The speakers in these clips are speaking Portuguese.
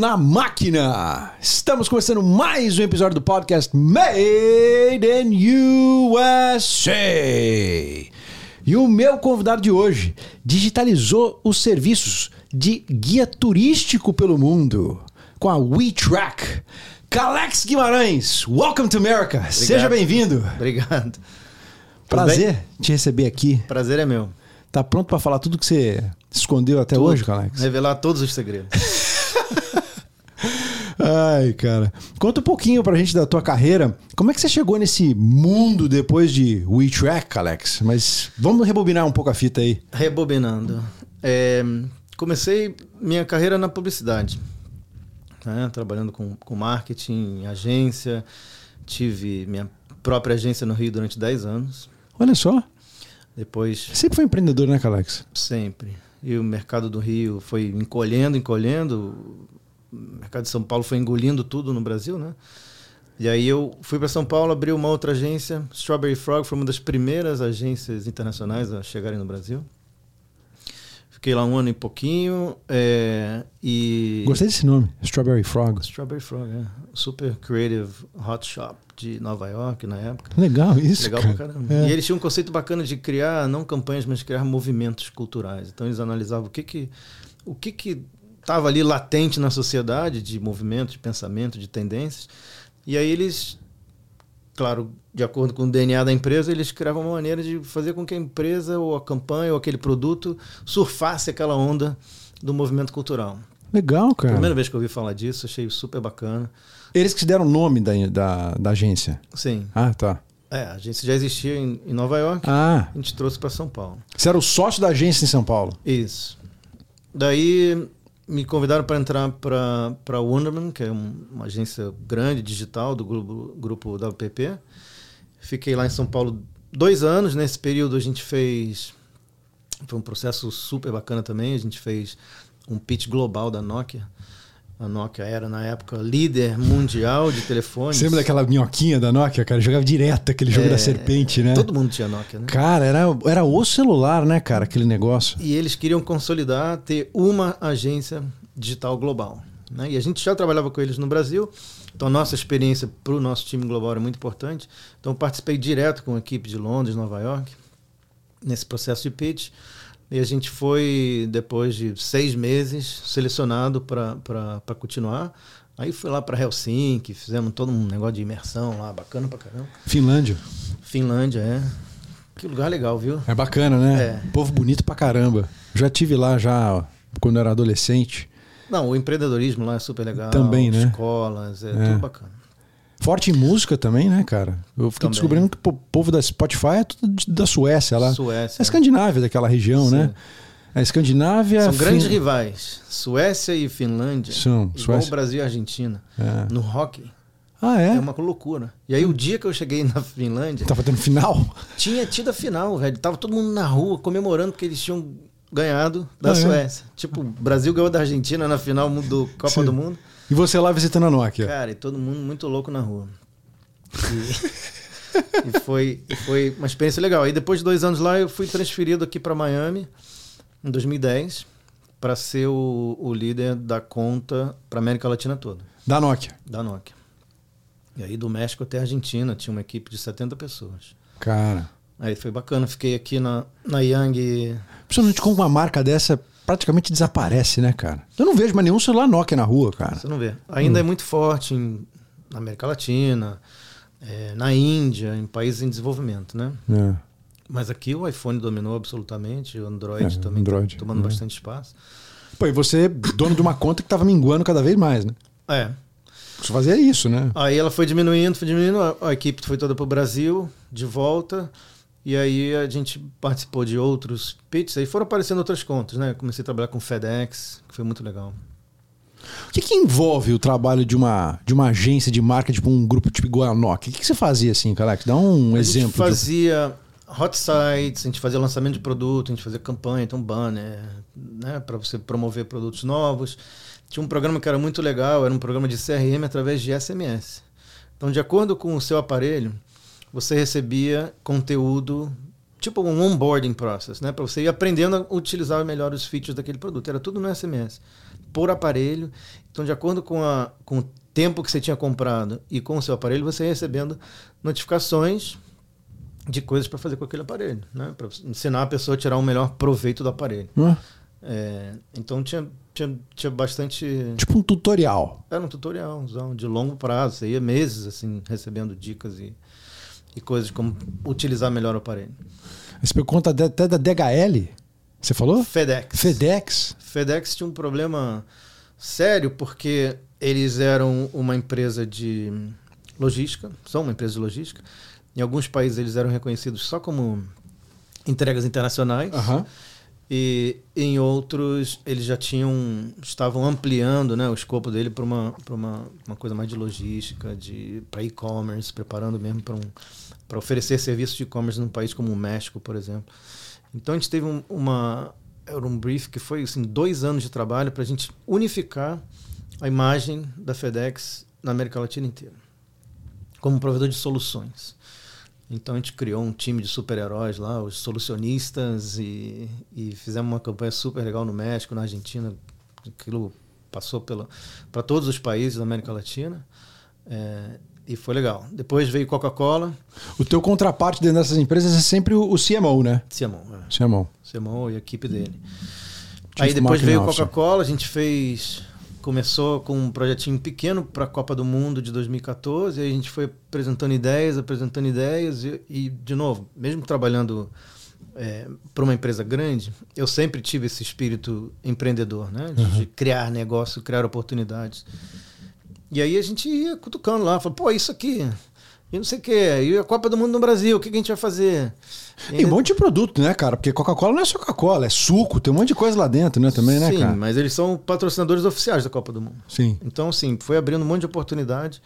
na máquina! Estamos começando mais um episódio do podcast Made in USA. E o meu convidado de hoje digitalizou os serviços de guia turístico pelo mundo com a WeTrack. Calex Guimarães, welcome to America. Obrigado. Seja bem-vindo. Obrigado. Prazer te receber aqui. Prazer é meu. Tá pronto para falar tudo que você escondeu até tudo. hoje, Calex? Revelar todos os segredos. Ai, cara. Conta um pouquinho pra gente da tua carreira. Como é que você chegou nesse mundo depois de WeTrack, Alex? Mas vamos rebobinar um pouco a fita aí. Rebobinando. É, comecei minha carreira na publicidade. Né? Trabalhando com, com marketing, agência. Tive minha própria agência no Rio durante 10 anos. Olha só. Depois. Sempre foi empreendedor, né, Alex? Sempre. E o mercado do Rio foi encolhendo, encolhendo mercado de São Paulo foi engolindo tudo no Brasil, né? E aí eu fui para São Paulo, abri uma outra agência, Strawberry Frog, foi uma das primeiras agências internacionais a chegarem no Brasil. Fiquei lá um ano e pouquinho é, e... Gostei desse nome, Strawberry Frog. Strawberry Frog, é. Super Creative Hot Shop de Nova York na época. Legal isso, Legal cara. pra caramba. É. E eles tinham um conceito bacana de criar, não campanhas, mas criar movimentos culturais. Então eles analisavam o que que... O que que estava ali latente na sociedade de movimento, de pensamento, de tendências. E aí eles, claro, de acordo com o DNA da empresa, eles criavam uma maneira de fazer com que a empresa ou a campanha ou aquele produto surfasse aquela onda do movimento cultural. Legal, cara. Primeira vez que eu ouvi falar disso, achei super bacana. Eles que deram o nome da, da, da, agência? Sim. Ah, tá. É, a agência já existia em, em Nova York. Ah. A gente trouxe para São Paulo. Você era o sócio da agência em São Paulo? Isso. Daí me convidaram para entrar para a Wonderman, que é uma agência grande, digital, do grupo, grupo WPP. Fiquei lá em São Paulo dois anos. Nesse período a gente fez. Foi um processo super bacana também. A gente fez um pitch global da Nokia. A Nokia era, na época, líder mundial de telefones. Você lembra daquela minhoquinha da Nokia, cara? Jogava direto aquele jogo é, da serpente, né? Todo mundo tinha Nokia, né? Cara, era, era o celular, né, cara, aquele negócio. E eles queriam consolidar, ter uma agência digital global. Né? E a gente já trabalhava com eles no Brasil, então a nossa experiência para o nosso time global era muito importante. Então participei direto com a equipe de Londres, Nova York, nesse processo de pitch. E a gente foi, depois de seis meses, selecionado para continuar. Aí fui lá para Helsinki, fizemos todo um negócio de imersão lá, bacana pra caramba. Finlândia. Finlândia, é. Que lugar legal, viu? É bacana, né? É. Povo bonito pra caramba. Já tive lá já quando era adolescente. Não, o empreendedorismo lá é super legal. Também, né? Escolas, é, é. tudo bacana. Forte em música também, né, cara? Eu fiquei também. descobrindo que o povo da Spotify é tudo da Suécia lá. Suécia. É a Escandinávia daquela região, Sim. né? A Escandinávia. São grandes fin... rivais. Suécia e Finlândia. São. Igual Suécia. o Brasil e Argentina. É. No hockey. Ah, é? É uma loucura. E aí, o dia que eu cheguei na Finlândia. Tava tendo final? Tinha tido a final, velho. Tava todo mundo na rua comemorando porque eles tinham ganhado da Ah, é? Suécia. Tipo, o Brasil ganhou da Argentina na final do Copa Sim. do Mundo. E você lá visitando a Nokia? Cara, e todo mundo muito louco na rua. E, e foi, e foi uma experiência legal. Aí depois de dois anos lá, eu fui transferido aqui para Miami, em 2010, para ser o, o líder da conta para América Latina toda, Da Nokia. da Nokia. E aí do México até a Argentina, tinha uma equipe de 70 pessoas. Cara. Aí foi bacana, fiquei aqui na, na Yang. Principalmente com uma marca dessa, praticamente desaparece, né, cara? Eu não vejo mais nenhum celular Nokia na rua, cara. Você não vê. Ainda é muito forte em, na América Latina, é, na Índia, em países em desenvolvimento, né? É. Mas aqui o iPhone dominou absolutamente, o Android É, também Android, tá tomando é. bastante espaço. Pô, e você, dono de uma conta que tava minguando cada vez mais, né? É. Você fazia isso, né? Aí ela foi diminuindo, foi diminuindo, a, a equipe foi toda para o Brasil, de volta. E aí a gente participou de outros pitches, aí foram aparecendo outras contas, né? Comecei a trabalhar com FedEx, que foi muito legal. O que, que envolve o trabalho de uma, de uma agência de marca, tipo um grupo tipo igual a Nokia? O que, que você fazia assim, Calex? Dá um a exemplo. gente fazia hot sites, a gente fazia lançamento de produto, a gente fazia campanha, então banner, né, para você promover produtos novos. Tinha um programa que era muito legal, era um programa de CRM através de SMS. Então, de acordo com o seu aparelho, você recebia conteúdo, tipo um onboarding process, né, para você ir aprendendo a utilizar melhor os features daquele produto. Era tudo no SMS. por aparelho. Então, de acordo com, a, com o tempo que você tinha comprado e com o seu aparelho, você ia recebendo notificações de coisas para fazer com aquele aparelho, né? Para ensinar a pessoa a tirar o melhor proveito do aparelho. Hã? É, então tinha, tinha, tinha bastante. Tipo um tutorial. Era um tutorial de longo prazo. Você ia meses assim recebendo dicas e, e coisas como utilizar melhor o aparelho. Você pegou conta até da DHL? Você falou? FedEx. FedEx? FedEx tinha um problema sério porque eles eram uma empresa de logística, são uma empresa de logística. Em alguns países eles eram reconhecidos só como entregas internacionais. Aham. E em outros eles já tinham estavam ampliando né, o escopo dele para uma, uma, uma coisa mais de logística, de para e-commerce, preparando mesmo para um, oferecer serviços de e-commerce num país como o México, por exemplo. Então a gente teve um, uma era um brief que foi assim dois anos de trabalho para a gente unificar a imagem da FedEx na América Latina inteira como provedor de soluções. Então a gente criou um time de super-heróis lá, os solucionistas, e, e fizemos uma campanha super legal no México, na Argentina. Aquilo passou para todos os países da América Latina. É, e foi legal. Depois veio Coca-Cola, O teu contraparte dentro dessas empresas é sempre o, o CMO, né? Ciamon, é, CMO. Ciamon e a equipe dele. Chief Aí depois veio. Coca-Cola, a gente fez. Começou com um projetinho pequeno para a Copa do Mundo de 2014, aí a gente foi apresentando ideias, apresentando ideias, e, e, de novo, mesmo trabalhando para uma empresa grande, eu sempre tive esse espírito empreendedor, né? De, de criar negócio, criar oportunidades. E aí a gente ia cutucando lá, falou, pô, isso aqui, e não sei o quê, e a Copa do Mundo no Brasil, o que, que a gente vai fazer? E Tem um monte de produto, né, cara? Porque Coca-Cola não é só Coca-Cola, é suco, tem um monte de coisa lá dentro, né, também, né, Sim, cara? mas eles são patrocinadores oficiais da Copa do Mundo. Sim. Então, assim, foi abrindo um monte de oportunidade.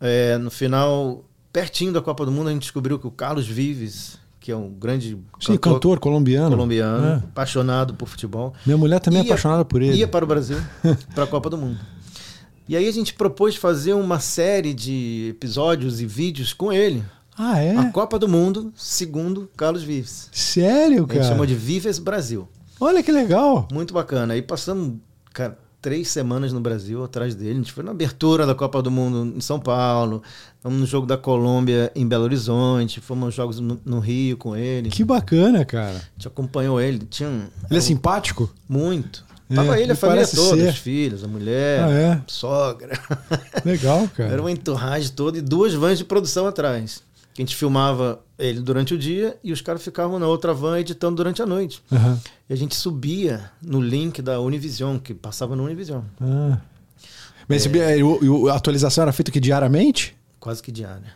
É, no final, pertinho da Copa do Mundo, a gente descobriu que o Carlos Vives, que é um grande Sim, cantor colombiano. colombiano, É. apaixonado por futebol, Minha mulher também é ia- apaixonada por ele. ia para o Brasil, para a Copa do Mundo. E aí a gente propôs fazer uma série de episódios e vídeos com ele. Ah, é? A Copa do Mundo, segundo Carlos Vives. Sério, A gente cara? chamou de Vives Brasil. Olha que legal. Muito bacana. Aí passamos, cara, três semanas no Brasil atrás dele. A gente foi na abertura da Copa do Mundo em São Paulo, fomos no jogo da Colômbia em Belo Horizonte, fomos aos jogos no, no Rio com ele. Que bacana, cara. A gente acompanhou ele. Tinha um, Ele é simpático? muito. É, Tava ele, ele a família toda, ser. os filhos, a mulher, Ah, é? sogra. Legal, cara. Era uma entorragem toda e duas vans de produção atrás. Que a gente filmava ele durante o dia e os caras ficavam na outra van editando durante a noite. Aham. E a gente subia no link da Univision, que passava no Univision. Ah. Mas o- a atualização era feita que diariamente? quase que diária.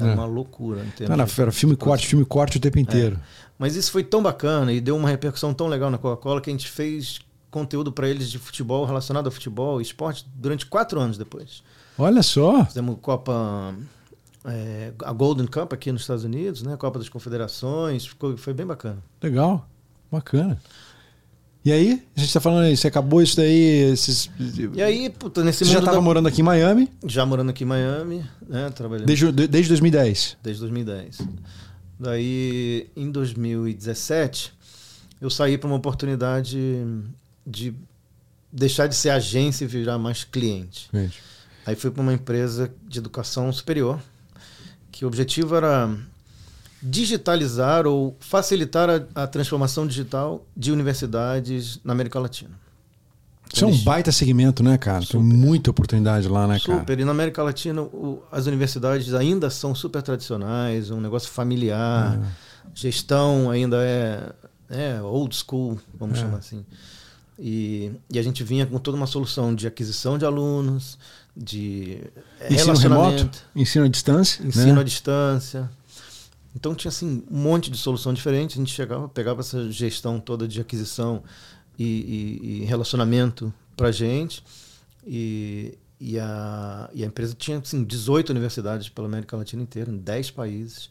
Era É. uma loucura. Em termos Era, filme corte, filme corte o tempo inteiro. Mas isso foi tão bacana e deu uma repercussão tão legal na Coca-Cola que a gente fez conteúdo para eles de futebol relacionado ao futebol e esporte durante quatro anos depois. Olha só. Fizemos Copa. é, a Golden Cup aqui nos Estados Unidos, né? Copa das Confederações, ficou, foi bem bacana. Legal. Bacana. E aí, a gente tá falando aí, você acabou isso daí. Esses... E aí, puta, nesse Você já estava da- morando aqui em Miami já morando aqui em Miami, né? Trabalhando desde, de- desde 2010. desde 2010. Daí, em 2017, eu saí para uma oportunidade de deixar de ser agência e virar mais cliente. Gente. Aí fui para uma empresa de educação superior, que o objetivo era digitalizar ou facilitar a, a transformação digital de universidades na América Latina. Isso é um baita segmento, né, cara? Tem Super. muita oportunidade lá, né, cara? Super. E na América Latina, o- as universidades ainda são super tradicionais, um negócio familiar, É. gestão ainda é, é old school, vamos É. chamar assim. E, e a gente vinha com toda uma solução de aquisição de alunos, de é, Ensino remoto, ensino à distância. ensino né? à distância. Então tinha assim um monte de solução diferente. A gente chegava, pegava essa gestão toda de aquisição e, e- e relacionamento para gente. E, e, a, e a empresa tinha assim, 18 universidades pela América Latina inteira, em 10 países.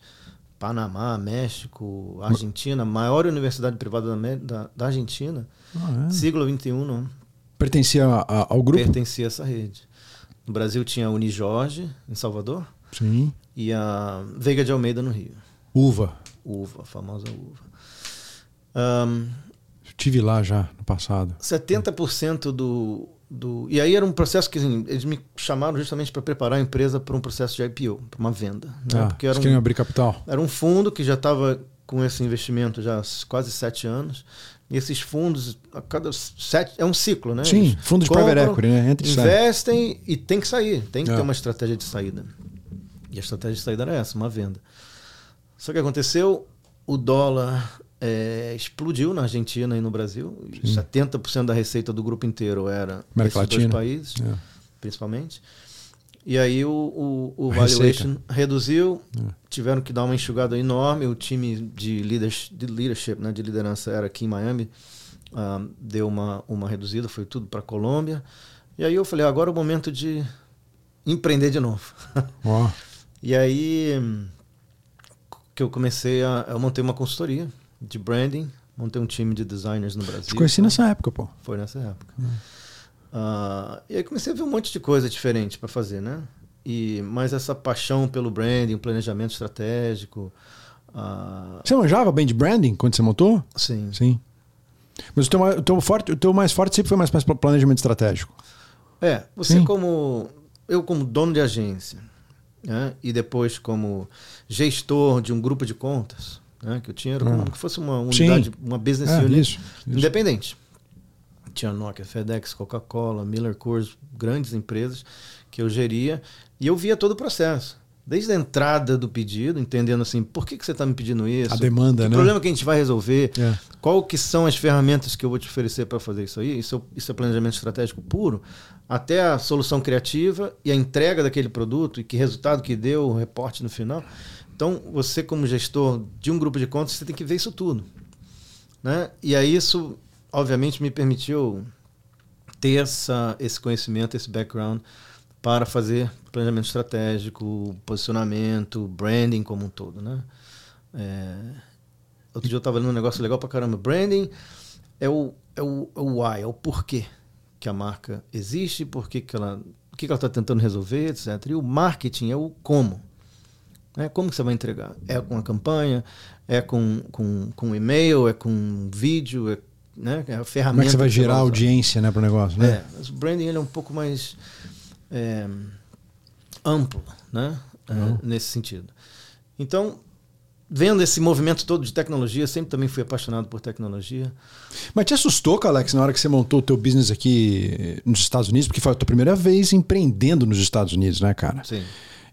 Panamá, México, Argentina, maior universidade privada da, da, da Argentina, Ah, é. siglo XXI, não, Pertencia a- a- ao grupo? pertencia a essa rede. No Brasil tinha a Unijorge, em Salvador, Sim. e a Veiga de Almeida, no Rio. Uva. Uva, a famosa uva. Ahn, Tive lá já no passado. 70% do, do. E aí era um processo que assim, eles me chamaram justamente para preparar a empresa para um processo de IPO, para uma venda. Né? Ah, Porque era um, abrir capital. era um fundo que já estava com esse investimento já há quase sete anos. E esses fundos, a cada sete. É um ciclo, né? Sim, Eles fundo de compram, private equity, né? Entra e sai. investem e tem que sair, tem que É. ter uma estratégia de saída. E a estratégia de saída era essa, uma venda. Só que aconteceu, o dólar é, explodiu na Argentina e no Brasil. E 70% da receita do grupo inteiro era América esses dois Latina. países, É. principalmente. E aí o, o, o Receita. valuation reduziu, tiveram que dar uma enxugada enorme. O time de, leaders, de leadership, né, de liderança era aqui em Miami, ah, deu uma, uma reduzida, foi tudo para Colômbia. E aí eu falei, agora é o momento de empreender de novo. Ó, e aí que eu comecei a. Eu montei uma consultoria de branding, montei um time de designers no Brasil. te conheci nessa época, pô. Foi nessa época. Ah, e aí comecei a ver um monte de coisa diferente para fazer, né? E, mas essa paixão pelo branding, planejamento estratégico. ah, Você manjava bem de branding quando você montou? sim. Sim. Mas o teu, o teu forte, o teu mais forte sempre foi mais mais planejamento estratégico. É, você Sim. como. Eu como dono de agência, né? E depois como gestor de um grupo de contas, né? Que eu tinha, era como que fosse uma Sim. unidade, uma business É, unit isso, isso. independente. Tinha Nokia, FedEx, Coca-Cola, Miller Coors, grandes empresas que eu geria e eu via todo o processo. Desde a entrada do pedido, entendendo assim, por que, que você está me pedindo isso? A demanda, que né? problema que a gente vai resolver? É. Qual que são as ferramentas que eu vou te oferecer para fazer isso aí? Isso, é- isso é planejamento estratégico puro, até a solução criativa e a entrega daquele produto e que resultado que deu, o reporte no final. Então, você como gestor de um grupo de contas, você tem que ver isso tudo. Né? E aí isso, obviamente, me permitiu ter essa, esse conhecimento, esse background para fazer planejamento estratégico, posicionamento, branding como um todo, né? É, outro dia eu estava lendo um negócio legal pra caramba. Branding é o, é o, é o why, é o porquê que a marca existe, por que ela, o que ela está tentando resolver, etc. E o marketing é o como. Né? Como que você vai entregar? É com a campanha? É com, com, com e-mail? É com vídeo? É, né? é a ferramenta. Como é que você vai que gerar usar. audiência né, pro negócio, né? É, o branding ele é um pouco mais é, amplo, né? É, Uhum. nesse sentido. Então, vendo esse movimento todo de tecnologia, sempre também fui apaixonado por tecnologia. Mas te assustou, Alex, na hora que você montou o teu business aqui eh, nos Estados Unidos? Porque foi a tua primeira vez empreendendo nos Estados Unidos, né, cara? Sim.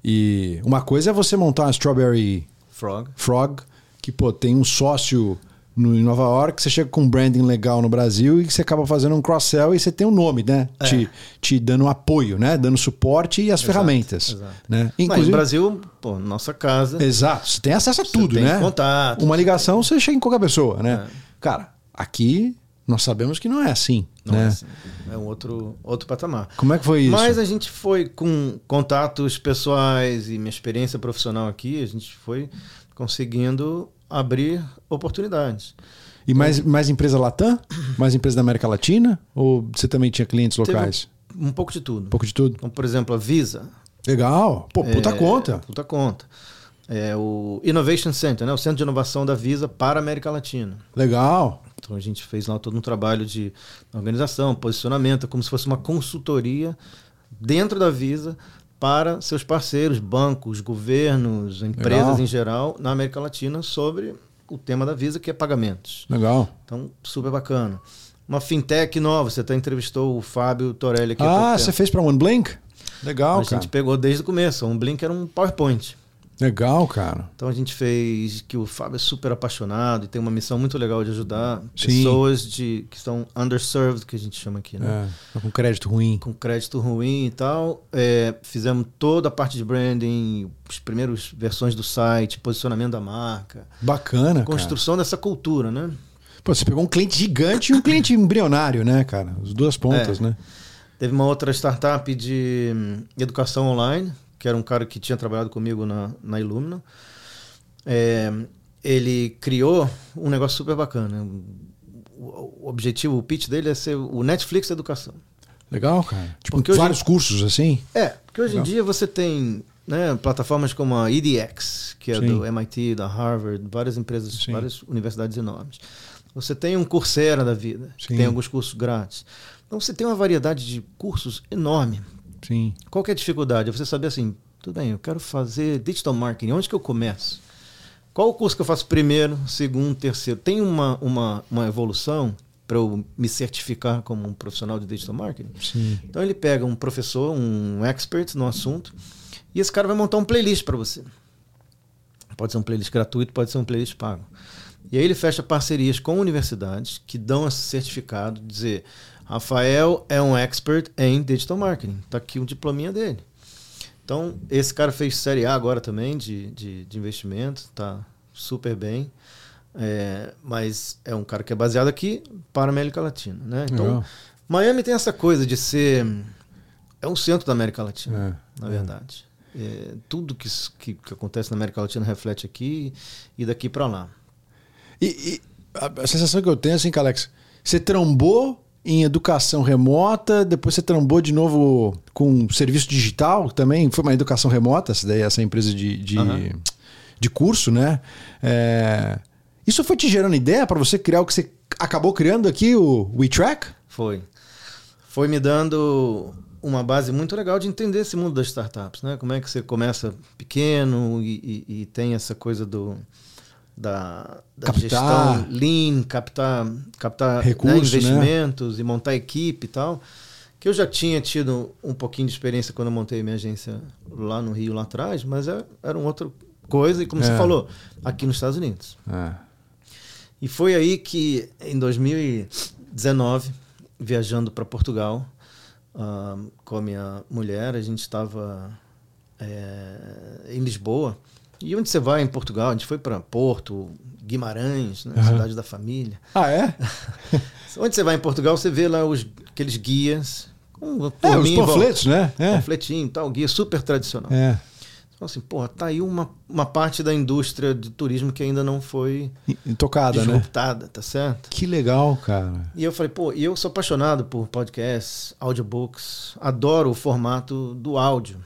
E uma coisa é você montar uma Strawberry Frog. Frog, que, pô, tem um sócio no, em Nova York, você chega com um branding legal no Brasil e você acaba fazendo um cross-sell e você tem um nome, né? É. Te, te dando apoio, né? Dando suporte e as ferramentas. exato. Né? Mas no Brasil, pô, nossa casa. Exato, você tem acesso a tudo, tem né? contato. Uma ligação, você chega em qualquer pessoa, né? É. Cara, aqui nós sabemos que não é assim, Não né? é, assim, é um outro, outro patamar. Como é que foi isso? Mas a gente foi com contatos pessoais e minha experiência profissional aqui, a gente foi conseguindo abrir oportunidades. E mais, mais empresa Latam? Mais empresa da América Latina? Ou você também tinha clientes locais? Um pouco de tudo. Um pouco de tudo? Então, por exemplo, a Visa. Legal. Pô, puta é, conta. Puta conta. É o Innovation Center, né? o Centro de Inovação da Visa para a América Latina. Legal. Então a gente fez lá todo um trabalho de organização, posicionamento, como se fosse uma consultoria dentro da Visa para seus parceiros, bancos, governos, empresas Legal. em geral na América Latina sobre o tema da Visa, que é pagamentos. Legal. Então, super bacana. Uma fintech nova, você até entrevistou o Fábio Torelli aqui. Ah, você fez pra OneBlink? Legal, A cara. gente pegou desde o começo. Um Blink era um PowerPoint. Legal, cara. Então a gente fez que o Fábio é super apaixonado e tem uma missão muito legal de ajudar Sim. pessoas de, que estão underserved, que a gente chama aqui, né? É, tá com crédito ruim. Com crédito ruim e tal. É, fizemos toda a parte de branding, as primeiras versões do site, posicionamento da marca, Bacana, cara. construção dessa cultura, né? Pô, você pegou um cliente gigante e um cliente embrionário, né, cara? As duas pontas, É. né? Teve uma outra startup de hum, educação online, que era um cara que tinha trabalhado comigo na, na Illumina. É, ele criou um negócio super bacana. O, o objetivo, o pitch dele é ser o Netflix da educação. Legal, cara. Tipo, Porque hoje- vários cursos assim. É, porque hoje Legal. em dia você tem né, plataformas como a EDX, que é Sim. do MIT, da Harvard, várias empresas, Sim. várias universidades enormes. Você tem um Coursera da vida, que tem alguns cursos grátis. Então você tem uma variedade de cursos enorme. Sim. Qual que é a dificuldade? É você saber assim, tudo bem, eu quero fazer digital marketing, onde que eu começo? Qual o curso que eu faço primeiro, segundo, terceiro? Tem uma, uma, uma evolução para eu me certificar como um profissional de digital marketing? Sim. Então ele pega um professor, um expert no assunto, e esse cara vai montar um playlist para você. Pode ser um playlist gratuito, pode ser um playlist pago. E aí ele fecha parcerias com universidades que dão esse certificado, dizer, Rafael é um expert em digital marketing. Está aqui o diplominha dele. Então, esse cara fez série A agora também de, de, de investimento, tá super bem. É, mas é um cara que é baseado aqui para a América Latina. Né? Então. Miami tem essa coisa de ser. É o centro da América Latina, É, na é. verdade. É, tudo que, que, que acontece na América Latina reflete aqui e daqui para lá. E, e a, a sensação que eu tenho é assim, Alex, você trambou em educação remota, depois você trambou de novo com serviço digital, também foi uma educação remota, essa daí, essa empresa de, de, Aham. de curso, né? É, isso foi te gerando ideia para você criar o que você acabou criando aqui, o WeTrack? Foi. Foi me dando uma base muito legal de entender esse mundo das startups, né? Como é que você começa pequeno e, e- e tem essa coisa do da, da Captar. gestão lean, captar, captar né, Recurso, né? investimentos e montar equipe e tal. Que eu já tinha tido um pouquinho de experiência quando eu montei minha agência lá no Rio, lá atrás, mas é- era uma outra coisa, e como É. você falou, aqui nos Estados Unidos. É. E foi aí que, em 2019, viajando para Portugal ah, com a minha mulher, a gente estava em Lisboa. E onde você vai em Portugal? A gente foi para Porto, Guimarães, né, Aham. cidade da família. Ah, é? Onde você vai em Portugal, você vê lá os, aqueles guias com É, os panfletos, né? É. Panfletinho tal, guia super tradicional. É. Então, assim, porra, tá aí uma, uma parte da indústria de turismo que ainda não foi Tocada, né? tá certo? Que legal, cara. E eu falei, pô, e eu sou apaixonado por podcasts, audiobooks, adoro o formato do áudio.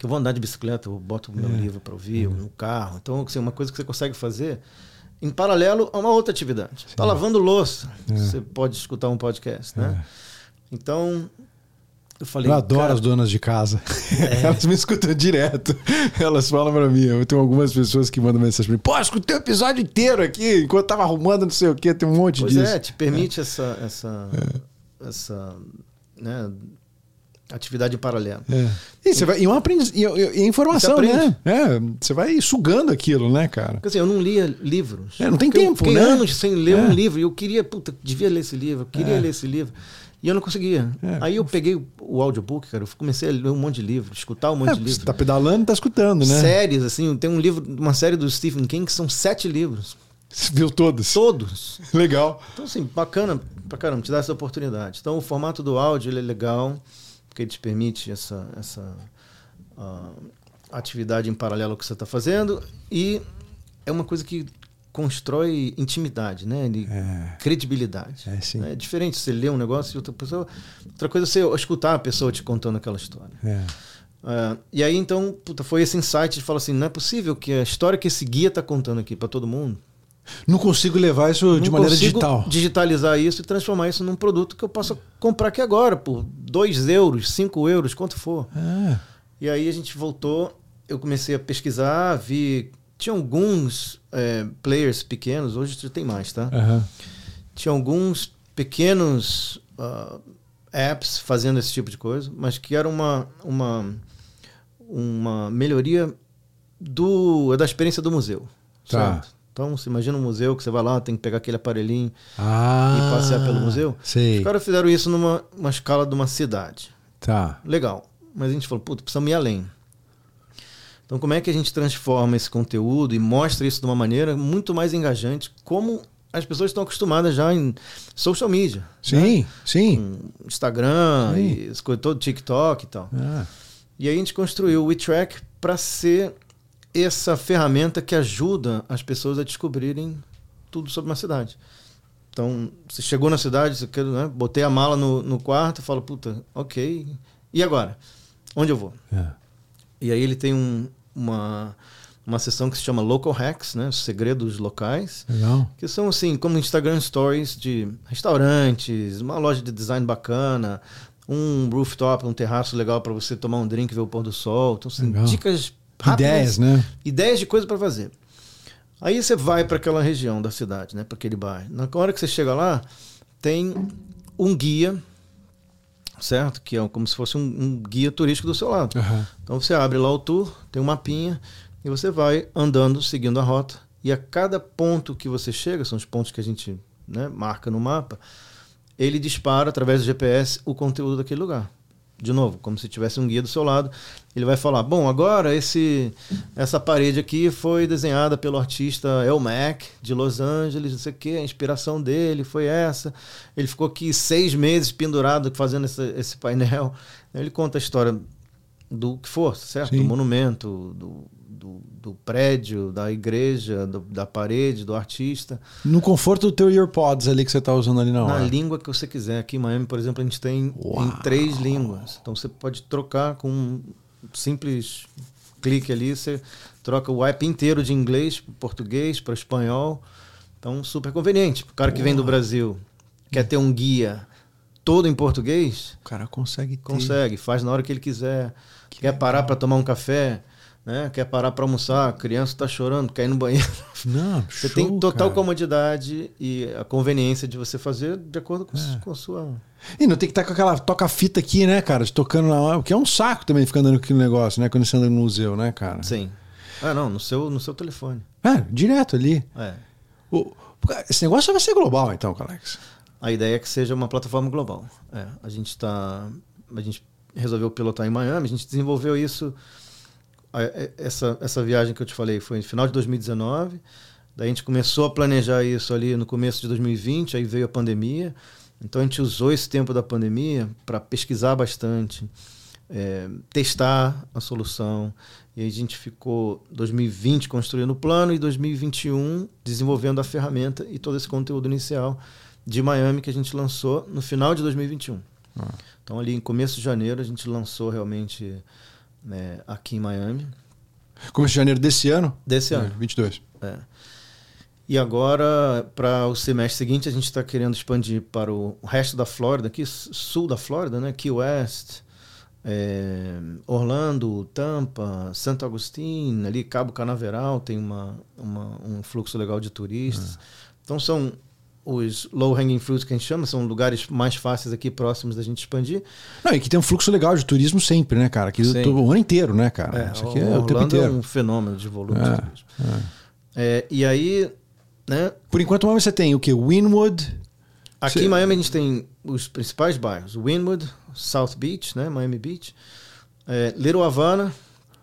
Que eu vou andar de bicicleta, eu boto o meu É. livro para ouvir, ou no carro. Então, assim, uma coisa que você consegue fazer em paralelo a uma outra atividade. Tá lavando louça, É. você pode escutar um podcast, né? Então, eu falei, Eu adoro cara, as donas de casa. Elas me escutam direto. Elas falam pra mim. Eu tenho algumas pessoas que mandam mensagem pra mim. Pô, escutei o episódio inteiro aqui, enquanto tava arrumando não sei o que, tem um monte Pois disso. é, te permite essa, essa, essa né, atividade em paralelo. É. E, você vai, e, uma aprendiz, e, e- e informação, Você né? É, você vai sugando aquilo, né, cara? Porque assim, eu não lia livros. É, não tem tempo, eu fiquei né? anos sem ler É. um livro. E eu queria, puta, devia ler esse livro, eu queria É. ler esse livro. E eu não conseguia. É. Aí eu peguei o- audiobook, cara, eu comecei a ler um monte de livro, escutar um monte É, de você livro. tá pedalando, tá escutando, né? Séries, assim, tem um livro, uma série do Stephen King que são sete livros. Você viu todos? Todos. Legal. Então, assim, bacana pra caramba, te dá essa oportunidade. Então, o formato do áudio ele é legal, porque ele te permite essa, essa ah, atividade em paralelo ao que você está fazendo. E é uma coisa que constrói intimidade, né? De É. credibilidade. É, sim. É diferente você ler um negócio e outra pessoa. Outra coisa é você escutar a pessoa te contando aquela história. É. Ah, e aí, então, puta, foi esse insight de falar assim: não é possível que a história que esse guia está contando aqui para todo mundo Não consigo levar isso de não maneira consigo digital. digitalizar isso e transformar isso num produto que eu possa comprar aqui agora por 2 euros, 5 euros, quanto for. É. E aí a gente voltou, eu comecei a pesquisar, vi. Tinha alguns é, players pequenos, hoje tem mais, tá? Aham. Tinha alguns pequenos ah, apps fazendo esse tipo de coisa, mas que era uma, uma, uma melhoria do, da experiência do museu. Tá. certo? Então, você imagina um museu que você vai lá, tem que pegar aquele aparelhinho Ah, e passear pelo museu. Sei. Os caras fizeram isso numa uma escala de uma cidade. Tá. Legal. Mas a gente falou, puta, precisamos ir além. Então, como é que a gente transforma esse conteúdo e mostra isso de uma maneira muito mais engajante, como as pessoas estão acostumadas já em social media? Sim, né? sim. Instagram Sim. e todo TikTok e tal. Ah, E aí a gente construiu o WeTrack para ser essa ferramenta que ajuda as pessoas a descobrirem tudo sobre uma cidade. Então, você chegou na cidade, você quer, né, botei a mala no, no quarto, fala, puta, ok. E agora? Onde eu vou? é. E aí ele tem um- uma, uma sessão que se chama Local Hacks, né? Segredos locais. Legal. Que são assim, como Instagram Stories de restaurantes, uma loja de design bacana, um rooftop, um terraço legal para você tomar um drink e ver o pôr do sol. Então, assim, dicas rápidas. Ideias, né? Ideias de coisa para fazer. Aí você vai para aquela região da cidade, né? Para aquele bairro. Na hora que você chega lá, tem um guia, certo? Que é como se fosse um, um guia turístico do seu lado. Aham. Então você abre lá o tour, tem um mapinha e você vai andando, seguindo a rota. E a cada ponto que você chega, são os pontos que a gente né, marca no mapa, ele dispara através do GPS o conteúdo daquele lugar. De novo, como se tivesse um guia do seu lado, ele vai falar: bom, agora esse, essa parede aqui foi desenhada pelo artista El Mac de Los Angeles, não sei o que, a inspiração dele foi essa. Ele ficou aqui seis meses pendurado fazendo esse, esse painel. Ele conta a história do que for, certo? Sim. Do monumento, do, do, do prédio, da igreja, do- da parede, do artista, No conforto do teu AirPods ali que você tá usando ali na na hora. língua que você quiser. Aqui em Miami, por exemplo, a gente tem Uau. em três línguas. Então você pode trocar com um simples clique ali, você troca o app inteiro de inglês para português, para espanhol. Então, super conveniente. O cara que vem do Brasil quer ter um guia todo em português, O cara consegue ter. Consegue, faz na hora que ele quiser. quer parar para tomar um café, né? Quer parar para almoçar, a criança está chorando, quer ir no banheiro. Não, Você show, tem total cara. comodidade e a conveniência de você fazer de acordo com, É. com a sua. E não tem que estar com aquela toca-fita aqui, né, cara? De Tocando na hora. Porque é um saco também ficar andando aquele negócio, né? Quando você anda no museu, né, cara? Sim. Ah, não, no seu, no seu telefone. É, direto ali. É. O- esse negócio vai ser global, então, Alex. A ideia é que seja uma plataforma global. É, a gente está, a gente resolveu pilotar em Miami, a gente desenvolveu isso. Essa, essa viagem que eu te falei foi no final de 2019. Daí a gente começou a planejar isso ali no começo de 2020, aí veio a pandemia. Então a gente usou esse tempo da pandemia para pesquisar bastante, é, testar a solução. E aí a gente ficou 2020 construindo o plano e 2021 desenvolvendo a ferramenta e todo esse conteúdo inicial de Miami que a gente lançou no final de 2021. Ah. Então ali em começo de janeiro a gente lançou realmente né, aqui em Miami. Começo de janeiro desse ano? Desse ano. É, 22. É. E agora, para o semestre seguinte, a gente está querendo expandir para o resto da Flórida, aqui sul da Flórida, né? Key West, é, Orlando, Tampa, Santo Agostinho, ali Cabo Canaveral tem uma, uma- um fluxo legal de turistas. Então são os low hanging fruits que a gente chama, são lugares mais fáceis aqui próximos da gente expandir. Não, e que tem um fluxo legal de turismo sempre, né, cara? Sim. o ano inteiro, né, cara? É, Isso aqui é o tempo é inteiro. um fenômeno de volume É, de turismo. É, e aí, né, Por enquanto, Miami, você tem o quê? Winwood. Aqui em Miami a gente tem os principais bairros: Wynwood, South Beach, né, Miami Beach, é, Little Havana,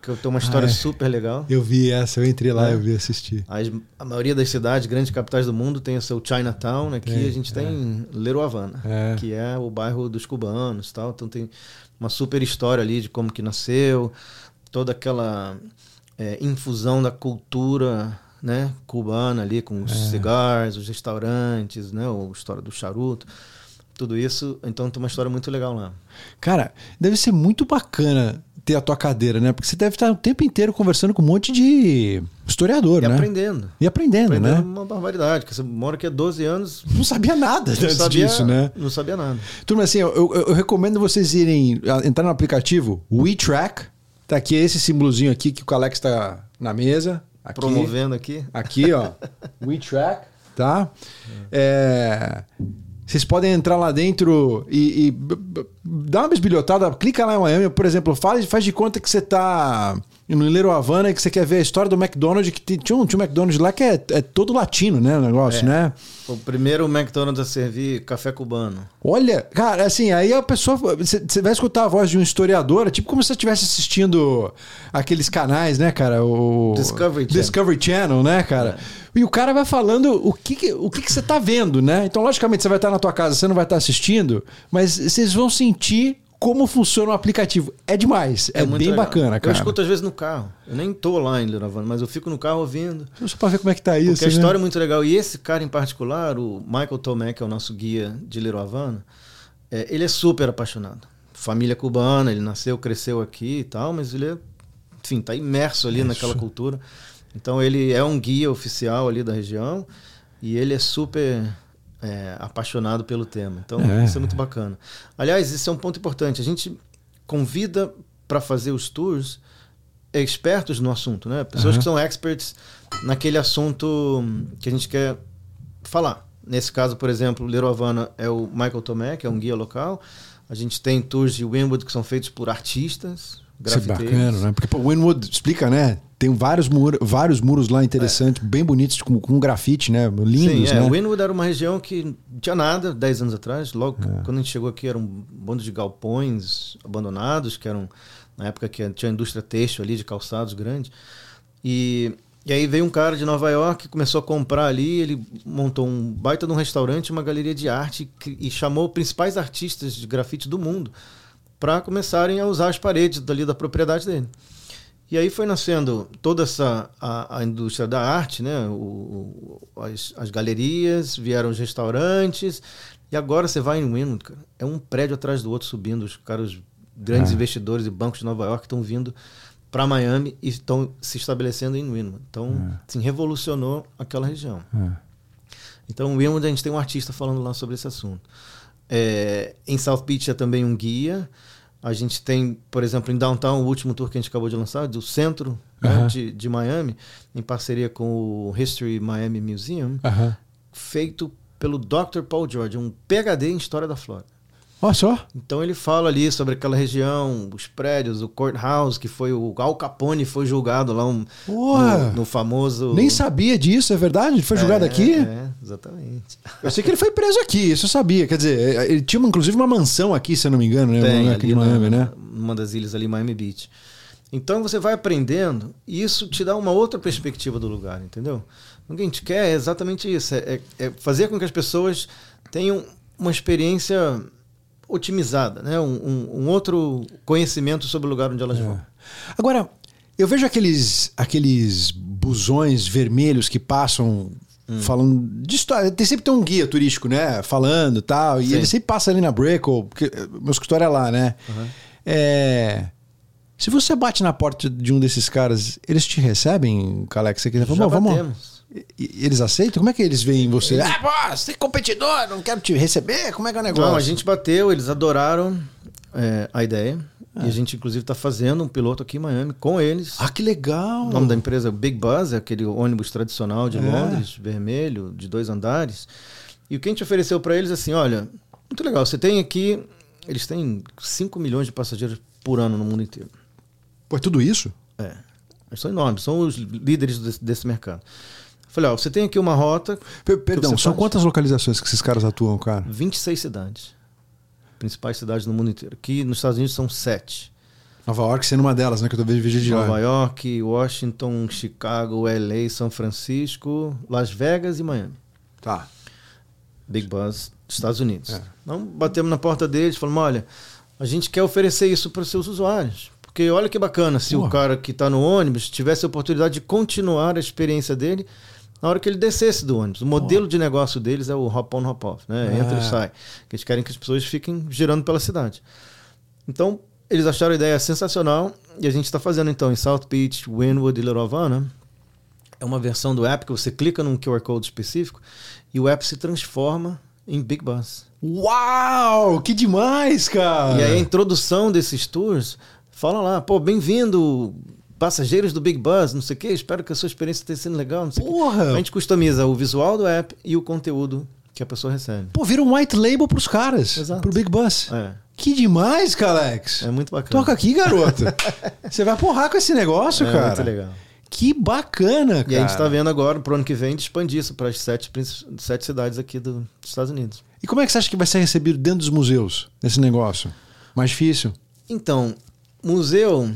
que eu tenho uma história Ah, é. super legal. Eu vi essa, eu entrei lá, É. eu vi assistir. As- a maioria das cidades, grandes capitais do mundo, tem o seu Chinatown. Aqui Tem, a gente tem Little Havana, É. que é o bairro dos cubanos, tal. Então tem uma super história ali de como que nasceu, toda aquela é, infusão da cultura né, cubana ali com os É. cigarros, os restaurantes, né, a história do charuto, tudo isso. Então tem uma história muito legal lá. Cara, deve ser muito bacana ter a tua cadeira, né? Porque você deve estar o tempo inteiro conversando com um monte de historiador, E né? aprendendo. E aprendendo, Aprendendo né? uma barbaridade, porque você mora aqui há 12 anos, Não sabia nada não sabia, disso, né? não sabia nada. Turma, assim, eu, eu- eu recomendo vocês irem entrar no aplicativo WeTrack. Tá aqui esse símbolozinho aqui que o Alex tá na mesa. Aqui, Promovendo aqui. Aqui, ó. WeTrack, tá? É, vocês podem entrar lá dentro e, e dar uma bisbilhotada, clica lá em Miami, por exemplo, faz, faz de conta que você tá no Little Havana e que você quer ver a história do McDonald's, que tinha, um, tinha um McDonald's lá que é, é todo latino, né, o negócio, É. né? O primeiro McDonald's a servir café cubano. Olha, cara, assim, aí a pessoa. Você vai escutar a voz de um historiador, é tipo como se você estivesse assistindo aqueles canais, né, cara? O Discovery Channel. Discovery Channel, né, cara? E o cara vai falando o que, que- o que, que você tá vendo, né? Então, logicamente, você vai estar na tua casa, você não vai estar assistindo, mas vocês vão sentir como funciona o aplicativo. É demais. É, muito bem legal. bacana, cara. Eu escuto às vezes no carro. Eu nem tô lá em Little Havana, mas eu fico no carro ouvindo. Só pra ver como é que tá isso. Porque a né? história é muito legal. E esse cara em particular, o Michael Tomé, que é o nosso guia de Little Havana, é, ele é super apaixonado. Família cubana, ele nasceu, cresceu aqui e tal, mas ele é, enfim, tá imerso ali naquela cultura. Então ele é um guia oficial ali da região e ele é super é, apaixonado pelo tema. Então É. isso é muito bacana. Aliás, isso é um ponto importante. A gente convida para fazer os tours expertos no assunto, né? Pessoas Aham. que são experts naquele assunto que a gente quer falar. Nesse caso, por exemplo, Little Havana é o Michael Tomé, que é um guia local. A gente tem tours de Wynwood que são feitos por artistas, Isso é bacana, né? Porque o Winwood explica, né? Tem vários, mur vários muros lá interessantes, bem bonitos, com, com grafite, né? Lindos, Sim, é. né? Wynwood era uma região que não tinha nada 10 anos atrás. Logo É. quando a gente chegou aqui, era um bando de galpões abandonados, que eram na época que tinha indústria têxtil ali, de calçados grande. E, e aí veio um cara de Nova York, começou a comprar ali, ele montou um baita de um restaurante, uma galeria de arte e chamou principais artistas de grafite do mundo para começarem a usar as paredes dali da propriedade dele. E aí foi nascendo toda essa a, a indústria da arte, né? O, o- as, as galerias, vieram os restaurantes, e agora você vai em Wynwood, cara, é um prédio atrás do outro subindo, os caras, grandes É. investidores e bancos de Nova York estão vindo para Miami e estão se estabelecendo em Wynwood. Então, assim, revolucionou aquela região. É. Então, em Wynwood a gente tem um artista falando lá sobre esse assunto. É, em South Beach é também um guia. A gente tem, por exemplo, em Downtown, o último tour que a gente acabou de lançar, do centro né, de, de Miami, em parceria com o History Miami Museum, feito pelo Dr. Paul George, um PhD em História da Flórida. Olha só. Então ele fala ali sobre aquela região, os prédios, o courthouse, que foi o Al Capone foi julgado lá um, no, no famoso. Nem sabia disso, é verdade? Ele foi julgado É, aqui? É, exatamente. Eu sei que ele foi preso aqui, isso eu sabia. Quer dizer, ele tinha uma- inclusive uma mansão aqui, se eu não me engano, né? Tem, aqui de Miami, na- né? numa das ilhas ali, Miami Beach. Então você vai aprendendo e isso te dá uma outra perspectiva do lugar, entendeu? O que a gente quer é exatamente isso: é, é- é fazer com que as pessoas tenham uma experiência otimizada, né? Um, um- um outro conhecimento sobre o lugar onde elas vão. Agora, eu vejo aqueles, aqueles busões vermelhos que passam Hum. falando de história. Tem sempre tem um guia turístico, né? Falando e tal. E Sim. ele sempre passa ali na Brickell, porque meu escritório é lá, né? Uhum. É. Se você bate na porta de um desses caras, eles te recebem, Calex? Você quiser vamos, vamos. batemos. Eles aceitam? Como é que eles veem você? Ah, pô, você é competidor, não quero te receber? Como é que é o negócio? Não, a gente bateu, eles adoraram é, a ideia. E a gente, inclusive, está fazendo um piloto aqui em Miami com eles. Ah, que legal! O nome da empresa é Big Buzz, é aquele ônibus tradicional de É. Londres, vermelho, de dois andares. E o que a gente ofereceu para eles, assim, olha, muito legal, você tem aqui, eles têm 5 milhões de passageiros por ano no mundo inteiro. Pô, é tudo isso? É, eles são enormes, são os líderes desse, desse mercado. Falei, ó, você tem aqui uma rota, Per- Perdão, são faz? quantas localizações que esses caras atuam, cara? 26 cidades. Principais cidades no mundo inteiro. Aqui nos Estados Unidos são sete. Nova York sendo uma delas, né? Que eu tô vendo vídeo de Nova lá. York, Washington, Chicago, LA, São Francisco, Las Vegas e Miami. Tá. Big Buzz, Estados Unidos. É. Então batemos na porta deles, falamos: olha, a gente quer oferecer isso para os seus usuários. Porque olha que bacana se o cara que está no ônibus tivesse a oportunidade de continuar a experiência dele na hora que ele descesse do ônibus. O modelo de negócio deles é o hop-on, hop-off, né? É. Entra e sai. Que eles querem que as pessoas fiquem girando pela cidade. Então, eles acharam a ideia sensacional e a gente está fazendo então em South Beach, Wynwood e Little Havana. É uma versão do app que você clica num QR Code específico e o app se transforma em Big Bus. Uau! Que demais, cara! E aí a introdução desses tours fala lá, pô, bem-vindo, passageiros do Big Bus, não sei o quê, espero que a sua experiência tenha sido legal, não sei o quê. Porra! A gente customiza o visual do app e o conteúdo que a pessoa recebe. Pô, vira um white label pros caras. Exato. Pro Big Bus. É, Que demais, Calex! é muito bacana. Toca aqui, garoto. Você vai porrar com esse negócio, é cara. muito legal. Que bacana, cara. E a gente está vendo agora, pro ano que vem, de expandir isso para as sete, sete cidades aqui do- dos Estados Unidos. E como é que você acha que vai ser recebido dentro dos museus, esse negócio? Mais difícil? Então, museu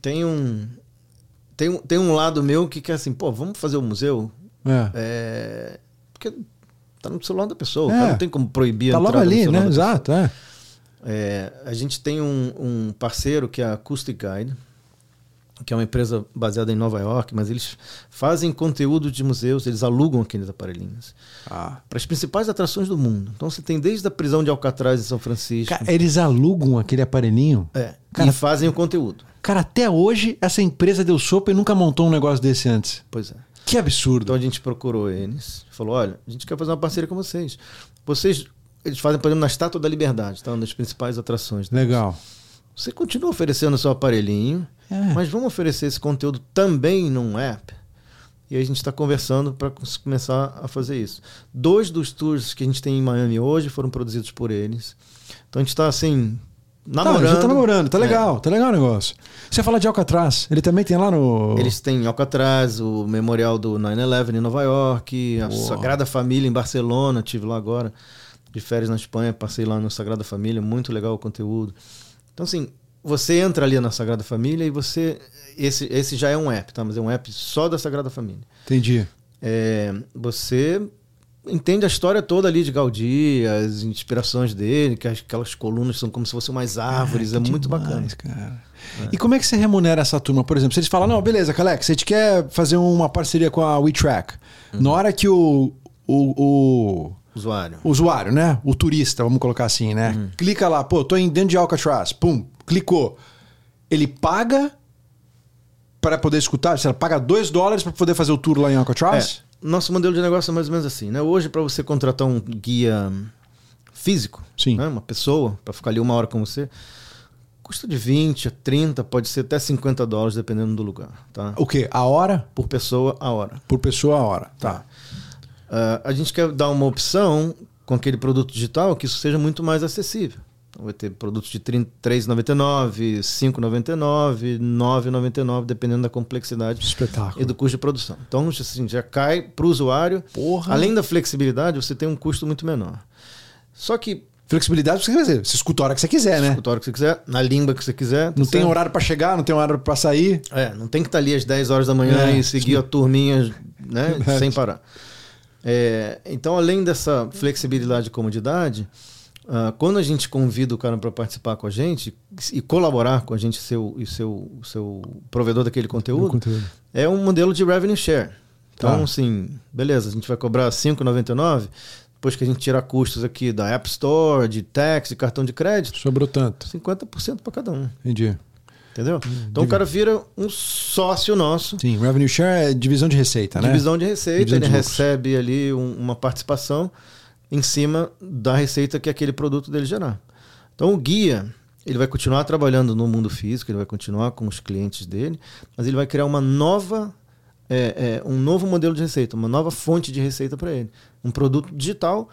tem um tem, um- tem um lado meu que quer assim, pô, vamos fazer o museu? É. É, porque tá no celular da pessoa, É. não tem como proibir a tá logo entrada no ali, né? Exato, é. É, a gente tem um, um parceiro que é a Acoustic Guide, que é uma empresa baseada em Nova York, mas eles fazem conteúdo de museus, eles alugam aqueles aparelhinhos Ah. para as principais atrações do mundo. Então você tem desde a prisão de Alcatraz em São Francisco. Cara, eles alugam aquele aparelhinho? É. Cara- e fazem o conteúdo. Cara, até hoje essa empresa deu sopa e nunca montou um negócio desse antes. Pois é. Que absurdo. Então a gente procurou eles, falou: olha, a gente quer fazer uma parceria com vocês. Vocês, eles fazem, por exemplo, na Estátua da Liberdade, tá? uma das principais atrações. deles. Legal. Você continua oferecendo o seu aparelhinho, É. mas vamos oferecer esse conteúdo também num app. E aí a gente está conversando para começar a fazer isso. Dois dos tours que a gente tem em Miami hoje foram produzidos por eles. Então a gente está assim Tá, namorando. já tá namorando, tá É. legal, tá legal o negócio. Você fala de Alcatraz, ele também tem lá no. Eles têm Alcatraz, o memorial do 9-11 em Nova York, a Uau. Sagrada Família em Barcelona, tive lá agora, de férias na Espanha, passei lá no Sagrada Família, muito legal o conteúdo. Então, assim, você entra ali na Sagrada Família e você. Esse, esse já é um app, tá? Mas é um app só da Sagrada Família. Entendi. É, você entende a história toda ali de Gaudí, as inspirações dele, que as- aquelas colunas são como se fossem umas árvores, Ah, é que muito demais, bacana. Cara. E como é que você remunera essa turma? Por exemplo, se eles falam, não, beleza, Calex, gente quer fazer uma parceria com a WeTrack. Uhum. Na hora que o, o, o Usuário. usuário, né? O turista, vamos colocar assim, né? Uhum. Clica lá, pô, tô em dentro de Alcatraz, pum, clicou. Ele paga para poder escutar, sei lá, paga 2 dólares para poder fazer o tour lá em Alcatraz? É, nosso modelo de negócio é mais ou menos assim, né? Hoje, para você contratar um guia físico, Sim. né? uma pessoa, para ficar ali uma hora com você, custa de 20 a 30, pode ser até 50 dólares, dependendo do lugar, tá? O quê? A hora? Por pessoa, a hora. Por pessoa a hora. Tá. Ah, a gente quer dar uma opção com aquele produto digital que isso seja muito mais acessível. Vai ter produtos de R$ 3,99, R$ 5,99, R$ 9,99, dependendo da complexidade Espetáculo. e do custo de produção. Então, assim, já cai para o usuário. Porra. Além da flexibilidade, você tem um custo muito menor. Só que, Flexibilidade você quer dizer. Você escuta a hora que você quiser, né? escuta a hora que você quiser, na língua que você quiser. tá Não tem certo? horário para chegar, não tem horário para sair. É, não tem que estar ali às 10 horas da manhã É. e seguir a turminha né, sem parar. É, então, além dessa flexibilidade e comodidade, ah, quando a gente convida o cara para participar com a gente e colaborar com a gente ser o, e ser o provedor daquele conteúdo, conteúdo. é um modelo de revenue share. Então, Tá. assim, beleza, a gente vai cobrar R$ 5,99, depois que a gente tirar custos aqui da App Store, de tax, de cartão de crédito, Sobrou tanto. 50% para cada um. Entendi. Entendeu? Então o cara vira um sócio nosso Sim, revenue share é divisão de receita, né? Divisão de receita, Divisão ele de recebe ali um- uma participação em cima da receita que aquele produto dele gerar. Então o guia, ele vai continuar trabalhando no mundo físico, ele vai continuar com os clientes dele, mas ele vai criar uma nova, é, é, um novo modelo de receita, uma nova fonte de receita para ele. Um produto digital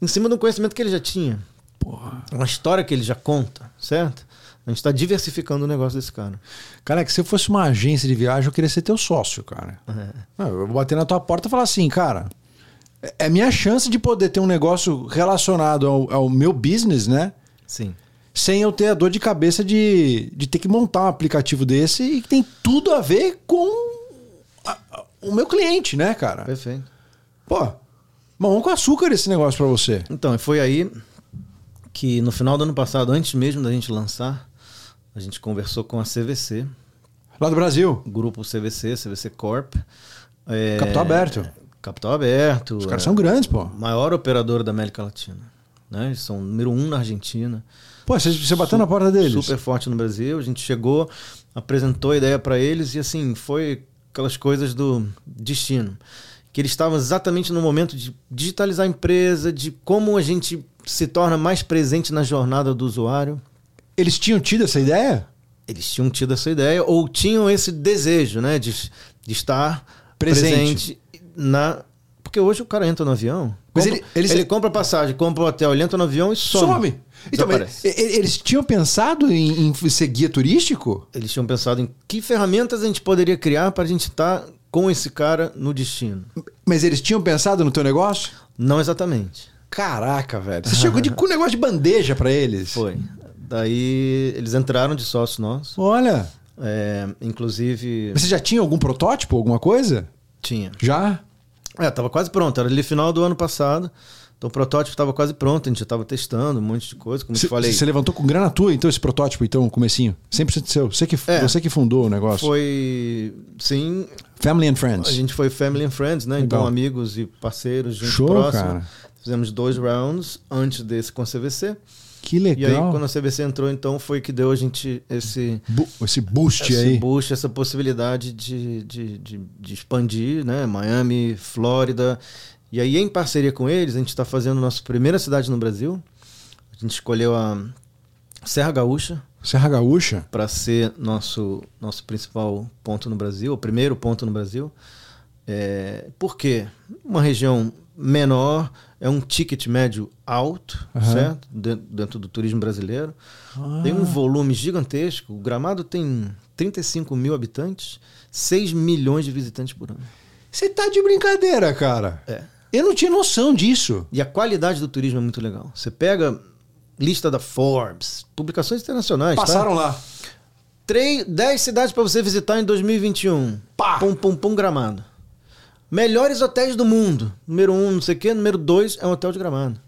em cima do conhecimento que ele já tinha. Porra. Uma história que ele já conta, certo? A gente está diversificando o negócio desse cara. Cara, que se eu fosse uma agência de viagem, eu queria ser teu sócio, cara. Não, eu vou bater na tua porta e falar assim, cara. É- minha chance de poder ter um negócio relacionado ao, ao meu business, né? Sim. Sem eu ter a dor de cabeça de, de ter que montar um aplicativo desse e que tem tudo a ver com a- a- o meu cliente, né, cara? Perfeito. Pô, mamão com açúcar esse negócio pra você. Então, foi aí que no final do ano passado, antes mesmo da gente lançar, a gente conversou com a CVC, Lá do Brasil. grupo CVC, CVC Corp. é, Capital aberto. Capital aberto. Os caras é, são grandes, pô. Maior operador da América Latina. Né? Eles são número um na Argentina. Pô, você, você bateu na porta deles. Super forte no Brasil. A gente chegou, apresentou a ideia para eles e assim, foi aquelas coisas do destino. Que eles estavam exatamente no momento de digitalizar a empresa, de como a gente se torna mais presente na jornada do usuário. Eles tinham tido essa ideia? Eles tinham tido essa ideia ou tinham esse desejo, né, de, de estar Presente. presente. Na. Porque hoje o cara entra no avião, Mas compra- ele- eles- ele compra passagem, compra o hotel, ele entra no avião e some. Some. Então, mas eles tinham pensado em, em ser guia turístico? Eles tinham pensado em que ferramentas a gente poderia criar para a gente estar com esse cara no destino. Mas eles tinham pensado no teu negócio? Não exatamente. Caraca, velho. Você chegou de, com um negócio de bandeja pra eles? Foi. Daí eles entraram de sócio nosso. Olha. É, inclusive, Mas Você já tinha algum protótipo, alguma coisa? tinha. Já? É, tava quase pronto. Era ali final do ano passado. Então o protótipo estava quase pronto. A gente já estava testando um monte de coisa, como eu Você te falei. você levantou com grana tua, então, esse protótipo, então, comecinho? 100% seu. Você que, É. você que fundou o negócio. Foi. Sim, Family and Friends. a gente foi family and friends, né? Então Legal. amigos e parceiros, gente Show, próxima. cara. Fizemos dois rounds antes desse com a CVC. Que E aí, legal. quando a CVC entrou, então, foi que deu a gente esse, Bu- esse boost esse aí. boost, essa possibilidade de, de, de, de expandir, né? Miami, Flórida. E aí, em parceria com eles, a gente está fazendo nossa primeira cidade no Brasil. A gente escolheu a Serra Gaúcha Serra Gaúcha? para ser nosso, nosso principal ponto no Brasil, o primeiro ponto no Brasil. É, por quê? Uma região menor, é um ticket médio alto, Aham. certo? Dentro, dentro do turismo brasileiro. Tem Ah. um volume gigantesco. O Gramado tem 35 mil habitantes, 6 milhões de visitantes por ano. Você tá de brincadeira, cara. É. Eu não tinha noção disso. E a qualidade do turismo é muito legal. Você pega lista da Forbes, publicações internacionais. tá? Passaram lá. Três, 10 cidades para você visitar em 2021. Pá! Pum, pum, pum, gramado. Melhores hotéis do mundo. Número um, não sei o quê. Número dois é um hotel de gramado.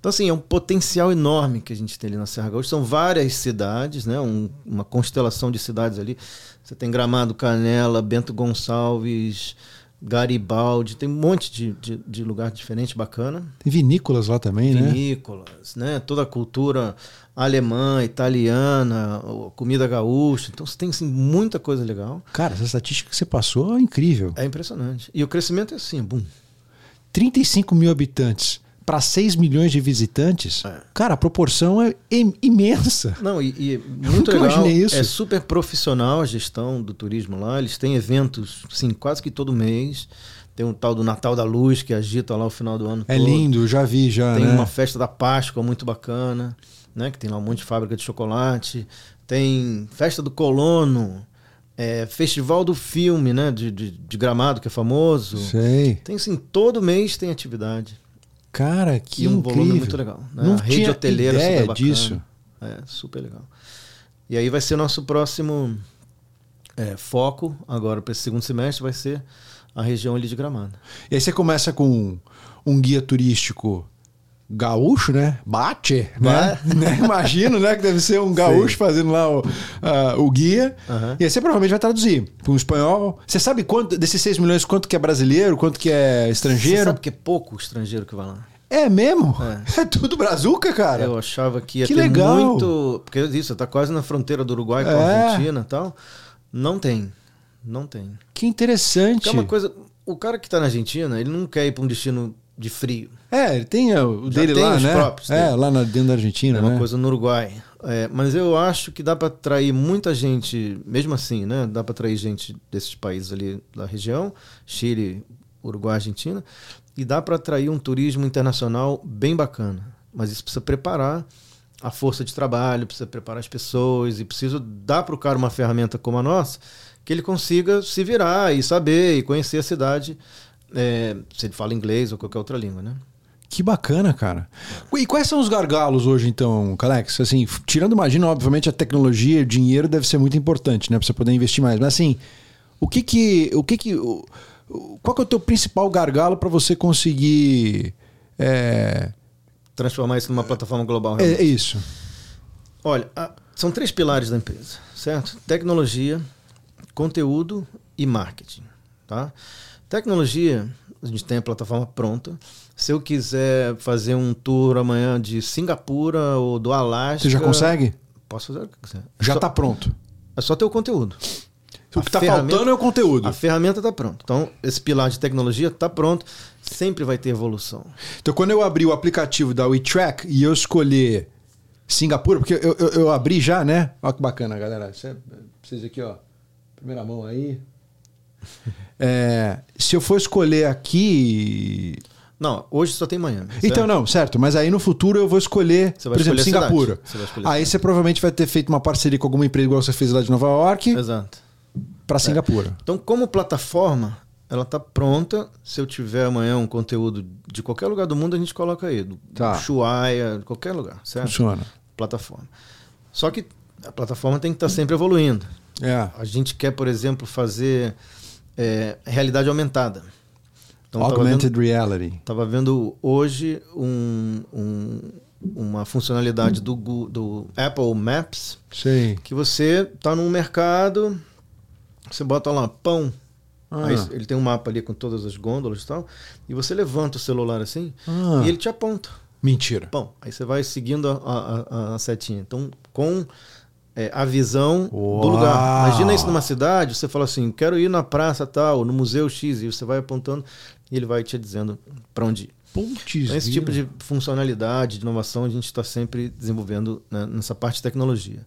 Então, assim, é um potencial enorme que a gente tem ali na Serra Gaúcha. São várias cidades, né? Um- uma constelação de cidades ali. Você tem Gramado, Canela, Bento Gonçalves, Garibaldi. Tem um monte de, de, de lugar diferente, bacana Tem vinícolas lá também, né? vinícolas, né? Toda a cultura alemã, italiana, comida gaúcha. Então você tem assim, muita coisa legal. Cara, essa estatística que você passou é incrível. É impressionante. E o crescimento é assim, bum. 35 mil habitantes para 6 milhões de visitantes. É. Cara, a proporção é im- imensa. Não, e, e muito Nunca legal. isso. É super profissional a gestão do turismo lá. Eles têm eventos, sim, quase que todo mês. Tem um tal do Natal da Luz que agita lá o final do ano É todo. lindo, já vi já, Tem né? uma festa da Páscoa muito bacana, né? Que tem lá um monte de fábrica de chocolate. Tem festa do colono, é, festival do filme, né? De, de, de Gramado, que é famoso. Sei. Tem assim, todo mês tem atividade. Cara, que e um incrível. volume muito legal. Né? Não a rede tinha hoteleira ideia super bacana. disso. É, super legal. E aí vai ser nosso próximo é, foco agora para esse segundo semestre, vai ser a região ali de Gramado. E aí você começa com um guia turístico gaúcho, né? Bate, né? né? Imagino, né? Que deve ser um gaúcho Sim. fazendo lá o, ah, o guia. Aham. E aí você provavelmente vai traduzir para um espanhol. Você sabe quanto desses 6 milhões, quanto que é brasileiro, quanto que é Você estrangeiro? sabe que é pouco estrangeiro que vai lá? É mesmo? É. É, tudo brazuca, cara. Eu achava que ia Que ter legal. muito. Porque isso, tá quase na fronteira do Uruguai com a É. Argentina e tal. Não tem. Não tem. Que interessante. Porque é uma coisa. O cara que tá na Argentina, ele não quer ir para um destino de frio. É, ele tem o Já dele tem lá, os né? próprios é, dele. lá na- dentro da Argentina, É uma né? coisa no Uruguai. É, mas eu acho que dá para atrair muita gente, mesmo assim, né? Dá para atrair gente desses países ali da região, Chile, Uruguai, Argentina, e dá para atrair um turismo internacional bem bacana. Mas isso precisa preparar a força de trabalho, precisa preparar as pessoas e precisa dar para o cara uma ferramenta como a nossa que ele consiga se virar e saber e conhecer a cidade, é, se ele fala inglês ou qualquer outra língua, né? Que bacana, cara. E quais são os gargalos hoje, então, Calex? Assim, tirando, imagina, obviamente, a tecnologia, o dinheiro deve ser muito importante, né? Pra você poder investir mais. Mas assim, o que que. O que que. o- qual que é o teu principal gargalo para você conseguir. É, Transformar isso numa plataforma global. é, realmente. é isso. Olha, a- são três pilares da empresa, certo? Tecnologia, conteúdo e marketing, tá? Tecnologia, a gente tem a plataforma pronta. Se eu quiser fazer um tour amanhã de Singapura ou do Alasca... Você já consegue? Posso fazer o que quiser. Já só, tá pronto. É só ter o conteúdo. O que tá ferramenta- faltando é o conteúdo. A ferramenta está pronta. Então, esse pilar de tecnologia está pronto. Sempre vai ter evolução. Então, quando eu abrir o aplicativo da WeTrack e eu escolher Singapura, porque eu, eu, eu abri já, né? Olha que bacana, galera. Você, vocês aqui, ó. Primeira mão aí. É, se eu for escolher aqui. Não, hoje só tem Miami. certo? Então, não, certo. Mas aí no futuro eu vou escolher, por exemplo, escolher cidade. Singapura. Você escolher Aí você provavelmente vai ter feito uma parceria com alguma empresa igual você fez lá de Nova York Exato. para Singapura. Então, como plataforma, ela está pronta. Se eu tiver amanhã um conteúdo de qualquer lugar do mundo, a gente coloca aí. Do Tá. Ushuaia, de qualquer lugar, certo? Funciona. Plataforma. Só que a plataforma tem que estar sempre evoluindo. É. A gente quer, por exemplo, fazer é, realidade aumentada. Então, tava Augmented vendo, reality. tava vendo hoje um- um- uma funcionalidade do, do Apple Maps Sei. que você tá num mercado, você bota lá pão, Aí ele tem um mapa ali com todas as gôndolas e tal. E você levanta o celular assim Ah. e ele te aponta. Mentira. Bom, aí você vai seguindo a, a- a- a setinha. Então, com é, a visão Uau! do lugar. Imagina isso numa cidade, você fala assim, quero ir na praça tal, no museu X, e você vai apontando e ele vai te dizendo para onde ir. Putz, Então, esse tipo de funcionalidade, de inovação, a gente está sempre desenvolvendo né, nessa parte de tecnologia.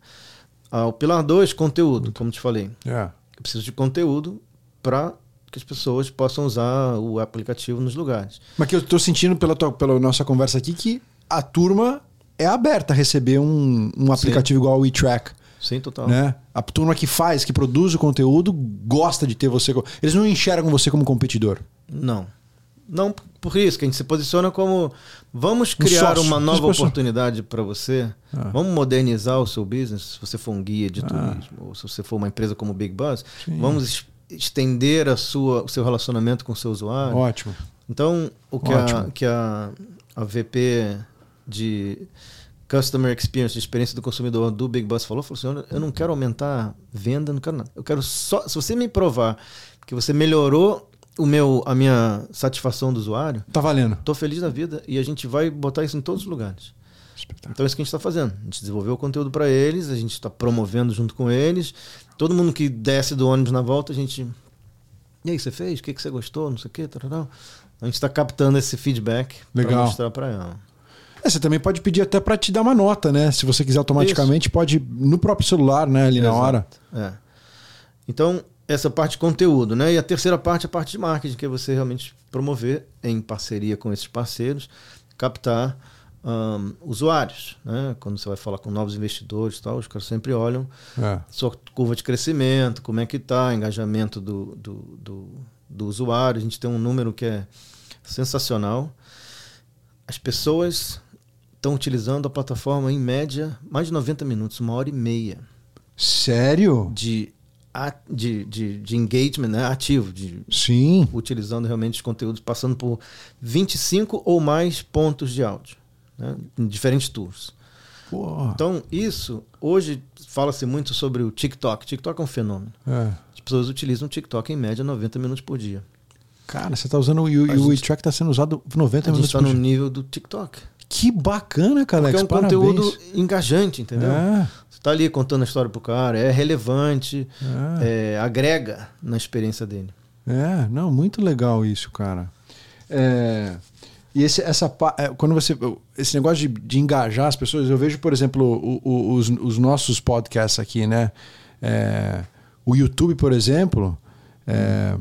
Ah, o pilar 2, conteúdo, como te falei. É. Eu preciso de conteúdo para que as pessoas possam usar o aplicativo nos lugares. Mas que eu tô sentindo pela, tua, pela nossa conversa aqui que a turma é aberta a receber um, um aplicativo igual o WeTrack. Sim, total. Né? A turma que faz, que produz o conteúdo, gosta de ter você. Eles não enxergam você como competidor. Não. Não por isso que a gente se posiciona como vamos Um criar sócio. uma nova oportunidade para você. Ah. Vamos modernizar o seu business. Se você for um guia de turismo ou se você for uma empresa como o Big Buzz, Sim. vamos es- estender a sua, o seu relacionamento com o seu usuário. Ótimo. Então, o que, a, Ótimo. que a, a VP de Customer Experience, experiência do consumidor do Big Boss falou, falou assim, "Olha, eu não quero aumentar venda, não quero nada. Eu quero só, se você me provar que você melhorou o meu, a minha satisfação do usuário, Tá valendo. estou feliz da vida e a gente vai botar isso em todos os lugares. Então é isso que a gente está fazendo. A gente desenvolveu o conteúdo para eles, a gente está promovendo junto com eles. Todo mundo que desce do ônibus na volta, a gente. E aí, você fez? O que, que você gostou? Não sei o quê. tarará. A gente está captando esse feedback para mostrar para ela. É, você também pode pedir até para te dar uma nota, né? Se você quiser automaticamente, pode no próprio celular, né? Ali na Exato. hora. É. Então, essa parte de conteúdo, né? E a terceira parte é a parte de marketing, que é você realmente promover, em parceria com esses parceiros, captar ahn, usuários. Né? Quando você vai falar com novos investidores e tal, os caras sempre olham É. sua curva de crescimento, como é que está, engajamento do, do, do, do usuário. A gente tem um número que é sensacional. As pessoas estão utilizando a plataforma em média mais de 90 minutos, uma hora e meia Sério? de, de, de, de engagement né, ativo, de Sim. utilizando realmente os conteúdos, passando por 25 ou mais pontos de áudio, né, em diferentes tours. Pô. Então, isso, hoje fala-se muito sobre o TikTok. TikTok é um fenômeno. É. As pessoas utilizam o TikTok em média 90 minutos por dia. Cara, você tá usando o, o- e A o gente- WeTrack tá sendo usado 90 A gente minutos está por no dia. nível do TikTok. Que bacana, cara. Porque é um Parabéns. conteúdo engajante, entendeu? É, Você está ali contando a história pro cara, é relevante, é, é, agrega na experiência dele. é. Não, muito legal isso, cara. É, e esse, essa, é, quando você. Esse negócio de, de engajar as pessoas, eu vejo, por exemplo, o- o- os, os nossos podcasts aqui, né? É, o YouTube, por exemplo, é,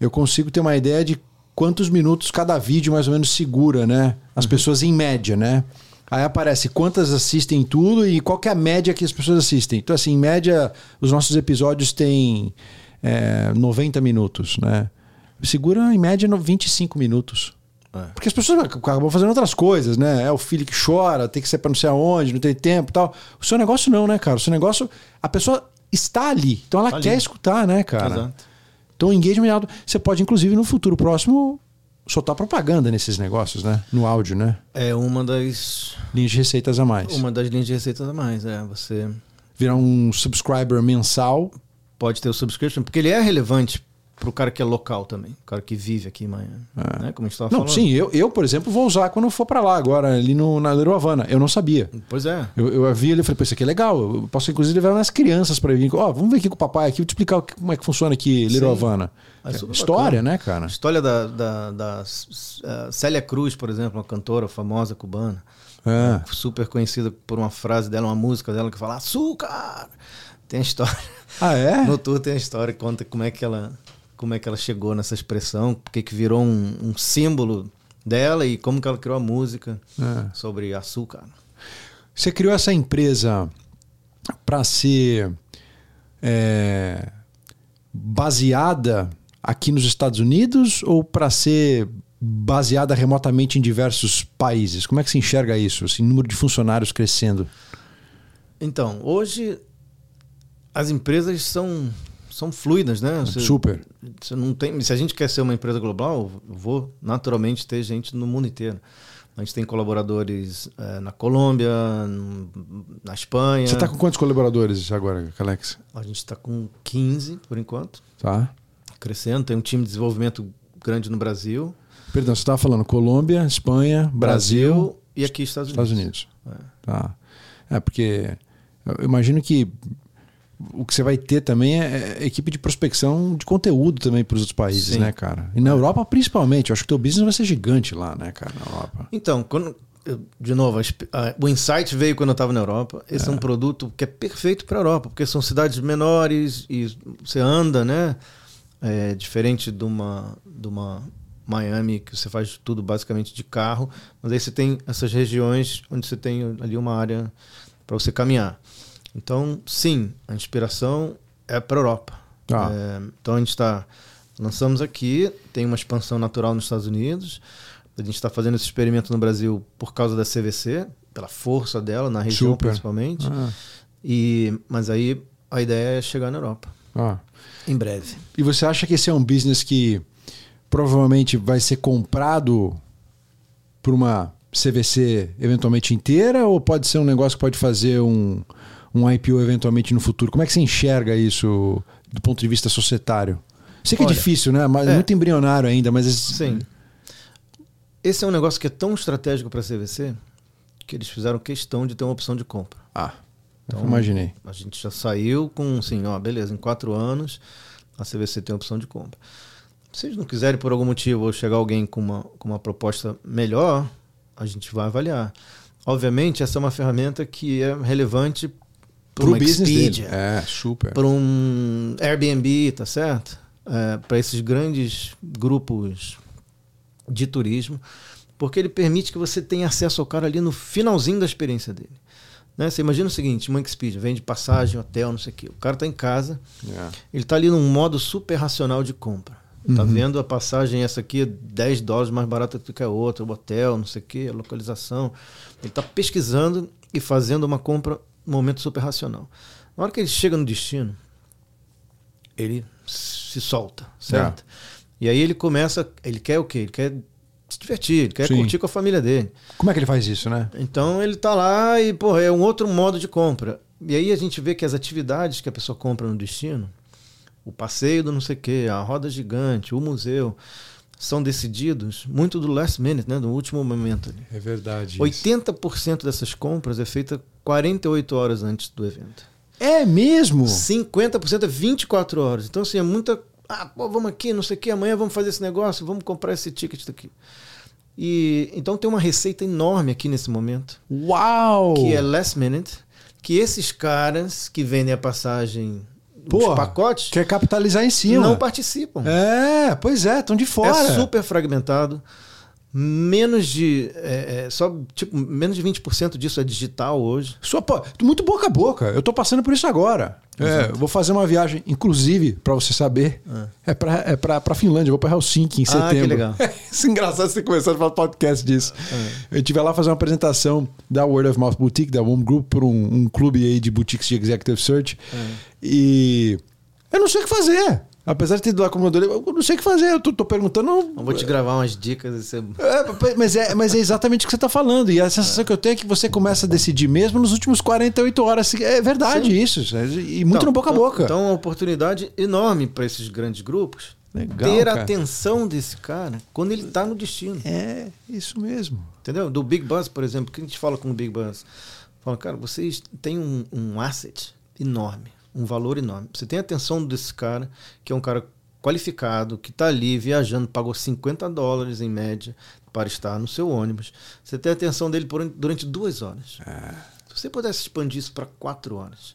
eu consigo ter uma ideia de quantos minutos cada vídeo mais ou menos segura, né? As pessoas em média, né? Aí aparece quantas assistem tudo e qual é a média que as pessoas assistem. Então, assim, em média, os nossos episódios têm é, 90 minutos, né? Segura em média no 25 minutos. É. Porque as pessoas acabam fazendo outras coisas, né? É o filho que chora, tem que ser para não sei aonde, não tem tempo e tal. O seu negócio não, né, cara? O seu negócio, a pessoa está ali. Então ela Tá quer escutar, né, cara? Exato. Então o engagement é alto. Você pode, inclusive, no futuro próximo, soltar propaganda nesses negócios, né? No áudio, né? É uma das, Linhas de receitas a mais. uma das linhas de receitas a mais. É, você Virar um subscriber mensal. pode ter o subscription, porque ele é relevante para o cara que é local também, o cara que vive aqui em Miami. Né? Como a gente estava Não, falando. sim, eu, eu, por exemplo, vou usar quando for para lá agora, ali no, na Little Havana. Eu não sabia. Pois é. Eu, eu vi ele e falei, pô, isso aqui é legal. Eu posso, inclusive, levar umas crianças para vir. Ó, vamos ver aqui com o papai aqui, vou te explicar como é que funciona aqui, Little Sim. Havana. É História, bacana. né, cara? História da, da, da eh, Célia Cruz, por exemplo, uma cantora famosa cubana, É. super conhecida por uma frase dela, uma música dela que fala açúcar. Tem a história. Ah, é? No tour tem a história conta como é que ela, como é que ela chegou nessa expressão, porque que virou um, um símbolo dela e como que ela criou a música É. sobre açúcar. Você criou essa empresa para ser é, baseada aqui nos Estados Unidos ou para ser baseada remotamente em diversos países? Como é que se enxerga isso? Esse número de funcionários crescendo? Então, hoje as empresas são são fluidas, né? Você- Super. Você não tem, se a gente quer ser uma empresa global, eu vou naturalmente ter gente no mundo inteiro. A gente tem colaboradores eh, na Colômbia, na Espanha. Você está com quantos colaboradores agora, Alex? A gente está com 15 por enquanto. Tá. crescendo, tem um time de desenvolvimento grande no Brasil. Perdão, você estava falando Colômbia, Espanha, Brasil, Brasil e aqui Estados Unidos. Estados Unidos. Tá. É, porque eu imagino que o que você vai ter também é é equipe de prospecção de conteúdo também para os outros países, Sim. né, cara? E na Europa, principalmente. Eu acho que o teu business vai ser gigante lá, né, cara, na Europa. Então, quando, de novo, o Insight veio quando eu estava na Europa. Esse é. um produto que é perfeito para a Europa, porque são cidades menores e você anda, né? É diferente de uma, de uma Miami, que você faz tudo basicamente de carro, mas aí você tem essas regiões onde você tem ali uma área para você caminhar. Então, sim, a inspiração é para a Europa. Tá. É, então a gente está lançamos aqui, tem uma expansão natural nos Estados Unidos. A gente está fazendo esse experimento no Brasil por causa da CVC, pela força dela na região Super. principalmente. Ah, E mas aí a ideia é chegar na Europa ah. em breve. E você acha que esse é um business que provavelmente vai ser comprado por uma CVC eventualmente inteira ou pode ser um negócio que pode fazer um, um IPO eventualmente no futuro? Como é que você enxerga isso do ponto de vista societário? Sei que é Olha, difícil, né? Mas é. muito embrionário ainda, mas esse- Sim. Esse é um negócio que é tão estratégico para a CVC que eles fizeram questão de ter uma opção de compra. Ah, Então, imaginei. A gente já saiu com assim, ó, beleza, em quatro anos a CVC tem a opção de compra. Se eles não quiserem por algum motivo ou chegar alguém com uma, com uma proposta melhor, a gente vai avaliar. Obviamente, essa é uma ferramenta que é relevante para uma dele. Expedia, É, super. para um Airbnb, tá certo? É, para esses grandes grupos de turismo, porque ele permite que você tenha acesso ao cara ali no finalzinho da experiência dele. Né? Você imagina o seguinte, uma Expedia vende passagem, hotel, não sei o quê. O cara está em casa, É. ele está ali num modo super racional de compra. Tá Uhum. vendo a passagem, essa aqui é 10 dólares mais barata do que a outra, o hotel, não sei o quê, a localização. Ele está pesquisando e fazendo uma compra momento super racional. Na hora que ele chega no destino, ele se solta, certo? E aí ele começa, ele quer o quê? Ele quer se divertir, ele quer Sim. curtir com a família dele. Como é que ele faz isso, né? Então ele tá lá e, porra, é um outro modo de compra. E aí a gente vê que as atividades que a pessoa compra no destino, o passeio do não sei o quê, a roda gigante, o museu, são decididos muito do last minute, né, do último momento. É verdade. 80% dessas compras é feita 48 horas antes do evento. É mesmo? 50% é 24 horas. Então, assim, é muita. Ah, pô, vamos aqui, não sei o que, amanhã vamos fazer esse negócio, vamos comprar esse ticket daqui. E então tem uma receita enorme aqui nesse momento, Uau! que é last minute, que esses caras que vendem a passagem, Porra, os pacotes, Quer capitalizar em cima. não participam. É, pois é, estão de fora. É super fragmentado. Menos de. é, é, só, tipo, menos de 20% disso é digital hoje. Só, pô, muito boca a boca. Eu tô passando por isso agora. É, vou fazer uma viagem, inclusive, pra você saber, é, pra, é pra, pra Finlândia. Eu vou pra Helsinki em Ah, setembro. que legal. isso é engraçado você começar a falar podcast disso. Eu tive lá fazer uma apresentação da Word of Mouth Boutique, da Home Group, por um, um clube aí de boutiques de Executive Search. E eu não sei o que fazer. Apesar de ter ido lá como modelo, eu não sei o que fazer. Eu tô, tô perguntando. Eu vou te gravar umas dicas. Você... É, mas, é, mas é exatamente o que você está falando. E a sensação que eu tenho é que você começa a decidir mesmo nos últimos 48 horas. É verdade Sim. isso. E muito Então, no boca a então- boca. Então, é uma oportunidade enorme para esses grandes grupos Legal, ter cara. a atenção desse cara quando ele está no destino. É, isso mesmo. Entendeu? Do Big Buzz, por exemplo, que a gente fala com o Big Buzz? Fala, cara, vocês têm um, um asset enorme, um valor enorme. Você tem a atenção desse cara, que é um cara qualificado, que está ali viajando, pagou 50 dólares em média para estar no seu ônibus. Você tem a atenção dele por- durante duas horas. Se você pudesse expandir isso para quatro horas,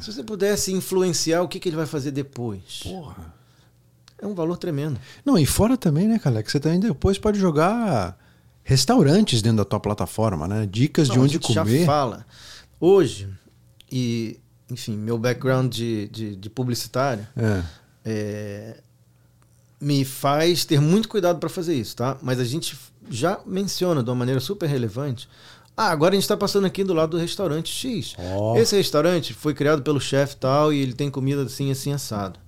se você pudesse influenciar o que, que ele vai fazer depois, Porra. é um valor tremendo. Não, e fora também, né, cara? Que você também depois pode jogar restaurantes dentro da tua plataforma, né? Dicas de Não, a onde gente comer. Já fala. Hoje, e, enfim, meu background de, de, de publicitário É. é, me faz ter muito cuidado para fazer isso, tá? Mas a gente já menciona de uma maneira super relevante. Ah, agora a gente está passando aqui do lado do restaurante X. Ó. Esse restaurante foi criado pelo chefe tal e ele tem comida assim, assim, assado.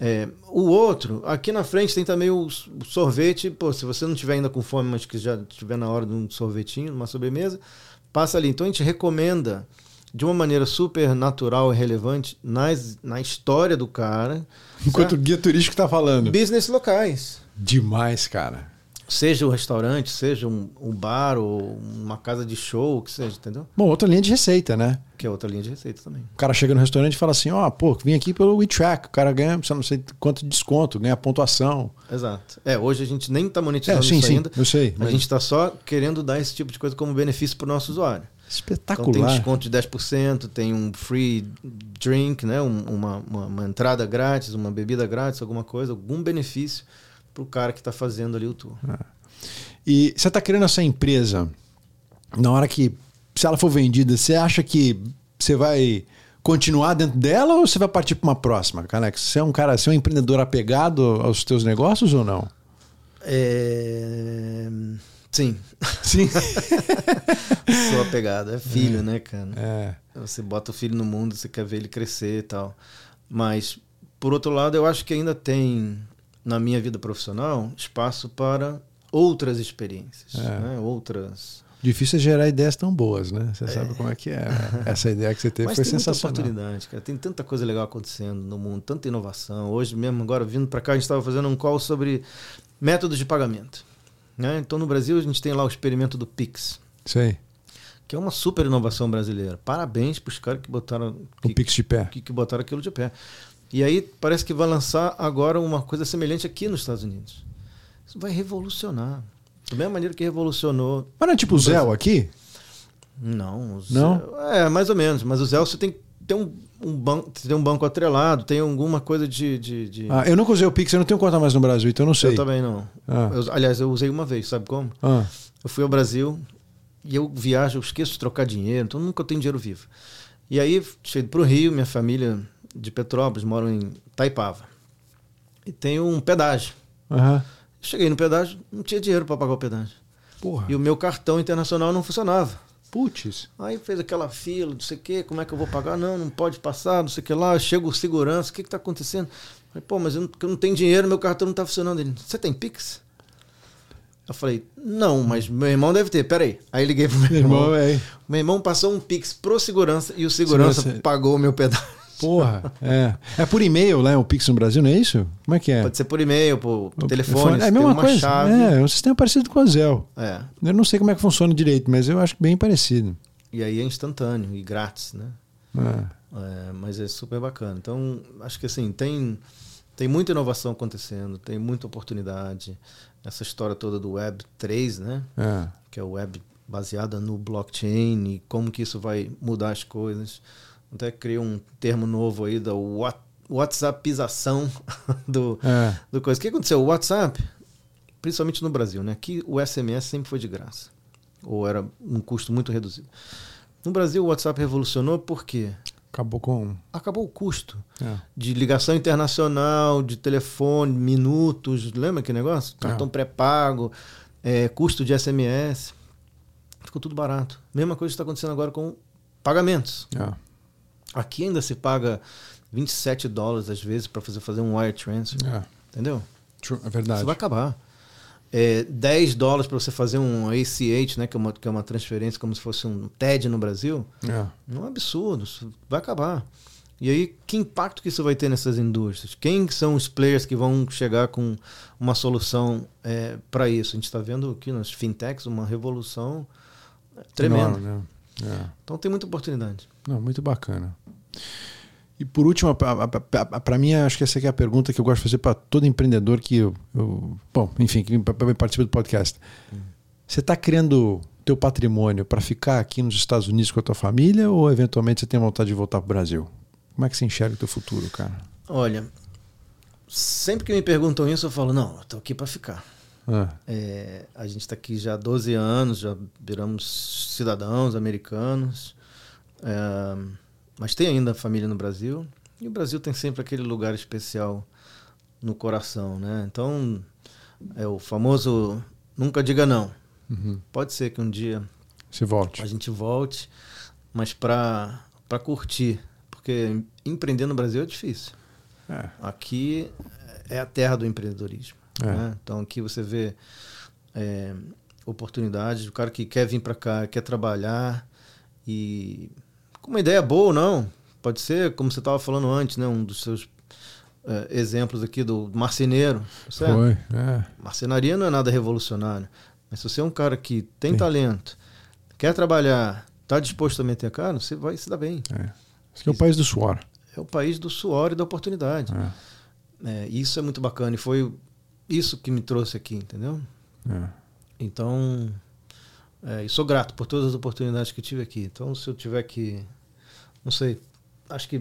É, o outro, aqui na frente tem também o sorvete. Pô, se você não tiver ainda com fome, mas que já estiver na hora de um sorvetinho, uma sobremesa, passa ali. Então a gente recomenda de uma maneira super natural e relevante nas, na história do cara. Enquanto certo? o guia turístico tá falando. Business locais. Demais, cara. Seja um restaurante, seja um, um bar ou uma casa de show, o que seja, entendeu? Bom, outra linha de receita, né? Que é outra linha de receita também. O cara chega no restaurante e fala assim: ó, pô, vim aqui pelo WeTrack. O cara ganha, você não sei quanto de desconto, ganha pontuação. Exato. É, hoje a gente nem está monetizando É, sim, isso sim, ainda. eu sei, A mas- gente está só querendo dar esse tipo de coisa como benefício para o nosso usuário. Espetacular. Então tem desconto de 10%, tem um free drink, né? Um- uma, uma, uma entrada grátis, uma bebida grátis, alguma coisa, algum benefício para o cara que está fazendo ali o tour. E você está criando essa empresa, na hora que, se ela for vendida, você acha que você vai continuar dentro dela ou você vai partir para uma próxima, Canex? Você é um cara, você é um empreendedor apegado aos teus negócios ou não? É... Sim, Sim. sou apegado. É filho, né, cara? é. Você bota o filho no mundo, você quer ver ele crescer e tal. Mas, por outro lado, eu acho que ainda tem, na minha vida profissional, espaço para outras experiências, É. né? outras. Difícil é gerar ideias tão boas, né? Você sabe como é que é. né? Essa ideia que você teve Mas foi tem muita sensacional. oportunidade, cara. Tem tanta coisa legal acontecendo no mundo, tanta inovação. Hoje mesmo, agora vindo para cá, a gente estava fazendo um call sobre métodos de pagamento. Né? Então, no Brasil, a gente tem lá o experimento do Pix, Sei. que é uma super inovação brasileira. Parabéns para os caras que botaram O que, Pix de pé. que, que botaram aquilo de pé. E aí parece que vai lançar agora uma coisa semelhante aqui nos Estados Unidos. Isso vai revolucionar. Da mesma maneira que revolucionou. Mas não é tipo o Zé aqui? Não, o Não? É, mais ou menos. Mas o Zé você tem que ter um, um banco, tem um banco atrelado, tem alguma coisa de. de, de- Ah, eu nunca usei o Pix, eu não tenho conta mais no Brasil, então eu não sei. eu também não. Ah. Eu- aliás, eu usei uma vez, sabe como? Ah, Eu fui ao Brasil e eu viajo, eu esqueço de trocar dinheiro, então nunca tenho dinheiro vivo. E aí, cheguei para o Rio, minha família de Petrópolis mora em Taipava. E tem um pedágio. aham. Cheguei no pedágio, não tinha dinheiro para pagar o pedágio. Porra. E o meu cartão internacional não funcionava. Putz. Aí fez aquela fila, não sei o quê, como é que eu vou pagar? Não, não pode passar, não sei o que lá. Chega o segurança, o que está acontecendo? Falei, pô, mas eu não, eu não tenho dinheiro, meu cartão não está funcionando. Ele, você tem Pix? Eu falei, não, mas meu irmão deve ter, peraí. Aí liguei pro meu Meu irmão. irmão, é. Meu irmão passou um Pix pro segurança e o segurança Segurança- pagou o meu pedaço. Porra. É. É por e-mail, né? O Pix no Brasil, não é isso? Como é que é? Pode ser por e-mail, por telefone, É a mesma coisa. chave. É, é um sistema parecido com o Zell. É. Eu não sei como é que funciona direito, mas eu acho bem parecido. E aí é instantâneo e grátis, né? É. É, mas é super bacana. Então, acho que assim, tem, tem muita inovação acontecendo, tem muita oportunidade. Essa história toda do Web 3, né? É. Que é o web baseada no blockchain e como que isso vai mudar as coisas. Até criei um termo novo aí da What- WhatsAppização do, É. do coisa. O que aconteceu? O WhatsApp, principalmente no Brasil, né? Aqui o SMS sempre foi de graça. Ou era um custo muito reduzido. No Brasil, o WhatsApp revolucionou porque Acabou com. acabou o custo É. de ligação internacional, de telefone, minutos. Lembra que negócio? Cartão pré-pago, é, custo de SMS. Ficou tudo barato. Mesma coisa está acontecendo agora com pagamentos. É. Aqui ainda se paga 27 dólares às vezes para fazer, fazer um wire transfer. É. Entendeu? É verdade. Isso vai acabar. É, 10 dólares para você fazer um ACH, né, que, é uma, que é uma transferência como se fosse um TED no Brasil. É. Não é um absurdo, isso vai acabar. E aí, que impacto que isso vai ter nessas indústrias? Quem são os players que vão chegar com uma solução para isso? A gente está vendo aqui nas fintechs uma revolução tremenda. Enorme, né? É. Então tem muita oportunidade. Não, muito bacana. E por último, para mim, acho que essa aqui é a pergunta que eu gosto de fazer para todo empreendedor que eu, eu- bom, enfim, que participa do podcast. Você está criando teu patrimônio para ficar aqui nos Estados Unidos com a tua família ou eventualmente você tem vontade de voltar para o Brasil? Como é que você enxerga o teu futuro, cara? Olha, sempre que me perguntam isso, eu falo, não, eu tô aqui para ficar. Ah, É, a gente está aqui já há 12 anos, já viramos cidadãos americanos, é, mas tem ainda família no Brasil. E o Brasil tem sempre aquele lugar especial no coração, né? Então, é o famoso nunca diga não. uhum. Pode ser que um dia Você volte. a gente volte, mas para curtir, porque empreender no Brasil é difícil. É. Aqui é a terra do empreendedorismo. É. né? Então aqui você vê é, oportunidades, o cara que quer vir para cá, quer trabalhar e com uma ideia boa ou não. Pode ser, como você estava falando antes, né? Um dos seus é, exemplos aqui do marceneiro. Certo? Foi. É. Marcenaria não é nada revolucionário. Mas se você é um cara que tem Sim. talento, quer trabalhar, está disposto a meter a cara, você vai se dar bem. é. Esse aqui é o país do suor. É o país do suor e da oportunidade. É. É, isso é muito bacana e foi isso que me trouxe aqui, entendeu? É. Então, é, e sou grato por todas as oportunidades que tive aqui. Então, se eu tiver que, não sei, acho que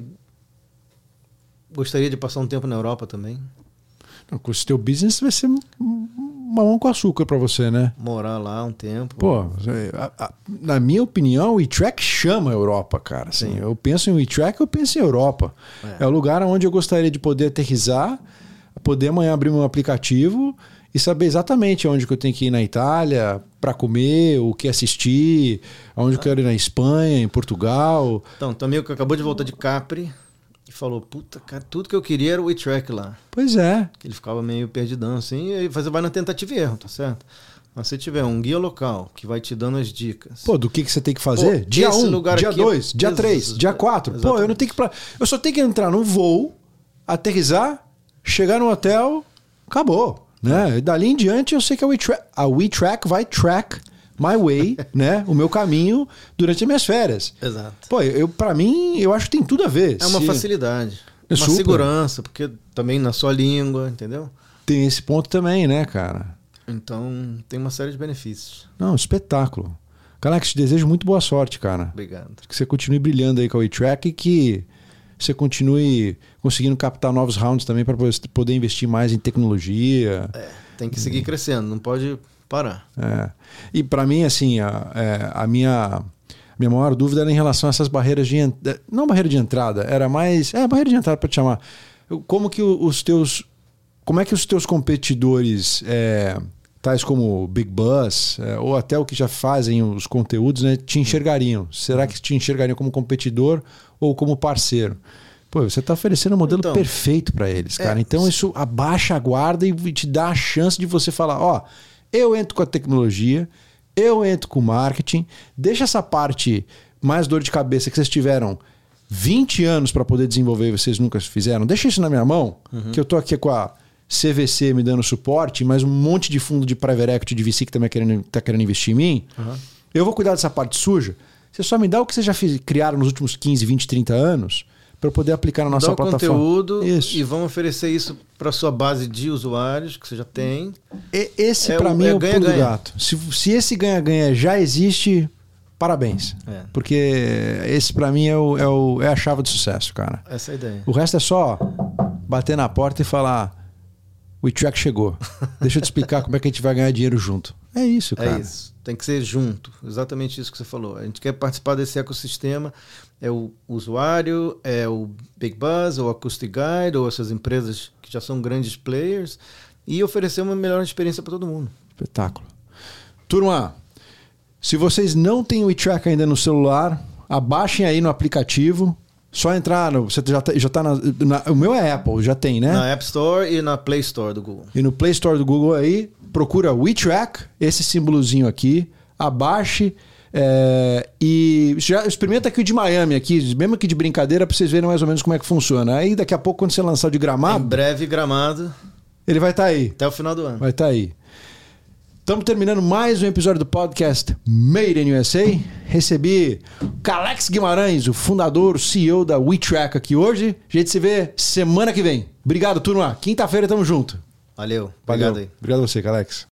gostaria de passar um tempo na Europa também, Não, Com esse teu business vai ser mamão com açúcar pra você, né? morar lá um tempo. Pô, a- a- na minha opinião, o e-track chama a Europa, cara. Assim, Sim. eu penso em e-track, eu penso em Europa. É. É. o lugar onde eu gostaria de poder aterrizar, poder amanhã abrir um aplicativo e saber exatamente onde que eu tenho que ir na Itália para comer, o que assistir, aonde eu quero ir na Espanha, em Portugal. Então, tem um amigo que acabou de voltar de Capri e falou: Puta, cara, tudo que eu queria era o e-track lá. Pois é. Que ele ficava meio perdidão assim, e aí você vai na tentativa e erro, tá certo? Mas se tiver um guia local que vai te dando as dicas. Pô, do que, que você tem que fazer? Pô, dia esse 1, um, dia aqui- 2, dia Ex- 3, dia 4. Pô, eu não tenho que. pla- Eu só tenho que entrar no voo, aterrizar, chegar no hotel, acabou. Né? E dali em diante eu sei que a WeTrack, a WeTrack vai track my way, né? O meu caminho durante as minhas férias. Exato. Pô, eu, pra mim, eu acho que tem tudo a ver. É uma Se facilidade. É uma super. segurança, porque também na sua língua, entendeu? Tem esse ponto também, né, cara? Então tem uma série de benefícios. Não, espetáculo. Caraca, te desejo muito boa sorte, cara. Obrigado. que você continue brilhando aí com a WeTrack e que você continue conseguindo captar novos rounds também para poder investir mais em tecnologia. É, tem que seguir crescendo, não pode parar. É. E para mim, assim, a, é, a minha minha maior dúvida era em relação a essas barreiras de eh, não barreira de entrada, era mais é barreira de entrada para te chamar. Como que os teus como é que os teus competidores é, tais como Big Bus é, ou até o que já fazem os conteúdos, né, te enxergariam? Será que te enxergariam como competidor ou como parceiro? Pô, você está oferecendo um modelo Então, perfeito para eles, é, cara. Então isso abaixa a guarda e te dá a chance de você falar, ó, eu entro com a tecnologia, eu entro com o marketing, deixa essa parte mais dor de cabeça que vocês tiveram 20 anos para poder desenvolver e vocês nunca fizeram. Deixa isso na minha mão, que eu tô aqui com a CVC me dando suporte, mas um monte de fundo de private equity de VC que também querendo, tá querendo investir em mim. Eu vou cuidar dessa parte suja. Você só me dá o que vocês já fiz, criaram nos últimos 15, 20, 30 anos para eu poder aplicar na nossa Dá o plataforma. conteúdo Isso. e vão oferecer isso para sua base de usuários que você já tem. E- Esse É pra o- mim é é o pulo do ganha-ganha. gato. Se, se esse ganha-ganha já existe, parabéns. É. Porque esse pra mim é, o, é, o- é a chave do sucesso, cara. Essa é a ideia. O resto é só bater na porta e falar: o WeTrack chegou. Deixa eu te explicar como é que a gente vai ganhar dinheiro junto. É isso, cara. É isso. Tem que ser junto. Exatamente isso que você falou. A gente quer participar desse ecossistema. É o usuário, é o Big Buzz, ou Acoustic Guide, ou essas empresas que já são grandes players, e oferecer uma melhor experiência para todo mundo. Espetáculo. Turma, se vocês não têm o WeTrack ainda no celular, abaixem aí no aplicativo. Só entrar, no, você já tá, já tá na, na- O meu é Apple, já tem, né? Na App Store e na Play Store do Google. E no Play Store do Google aí, procura WeTrack, esse símbolozinho aqui, abaixe é, e já experimenta aqui o de Miami, aqui, mesmo aqui de brincadeira, para vocês verem mais ou menos como é que funciona. Aí daqui a pouco, quando você lançar o de Em gramado, breve, gramado, ele vai estar aí. até o final do ano. Vai estar aí. Estamos terminando mais um episódio do podcast Made in USA. Recebi o Calex Guimarães, o fundador, CEO da WeTrack aqui hoje. A gente se vê semana que vem. Obrigado, turma. Quinta-feira tamo junto. Valeu. Valeu. Obrigado aí. Obrigado a você, Calex.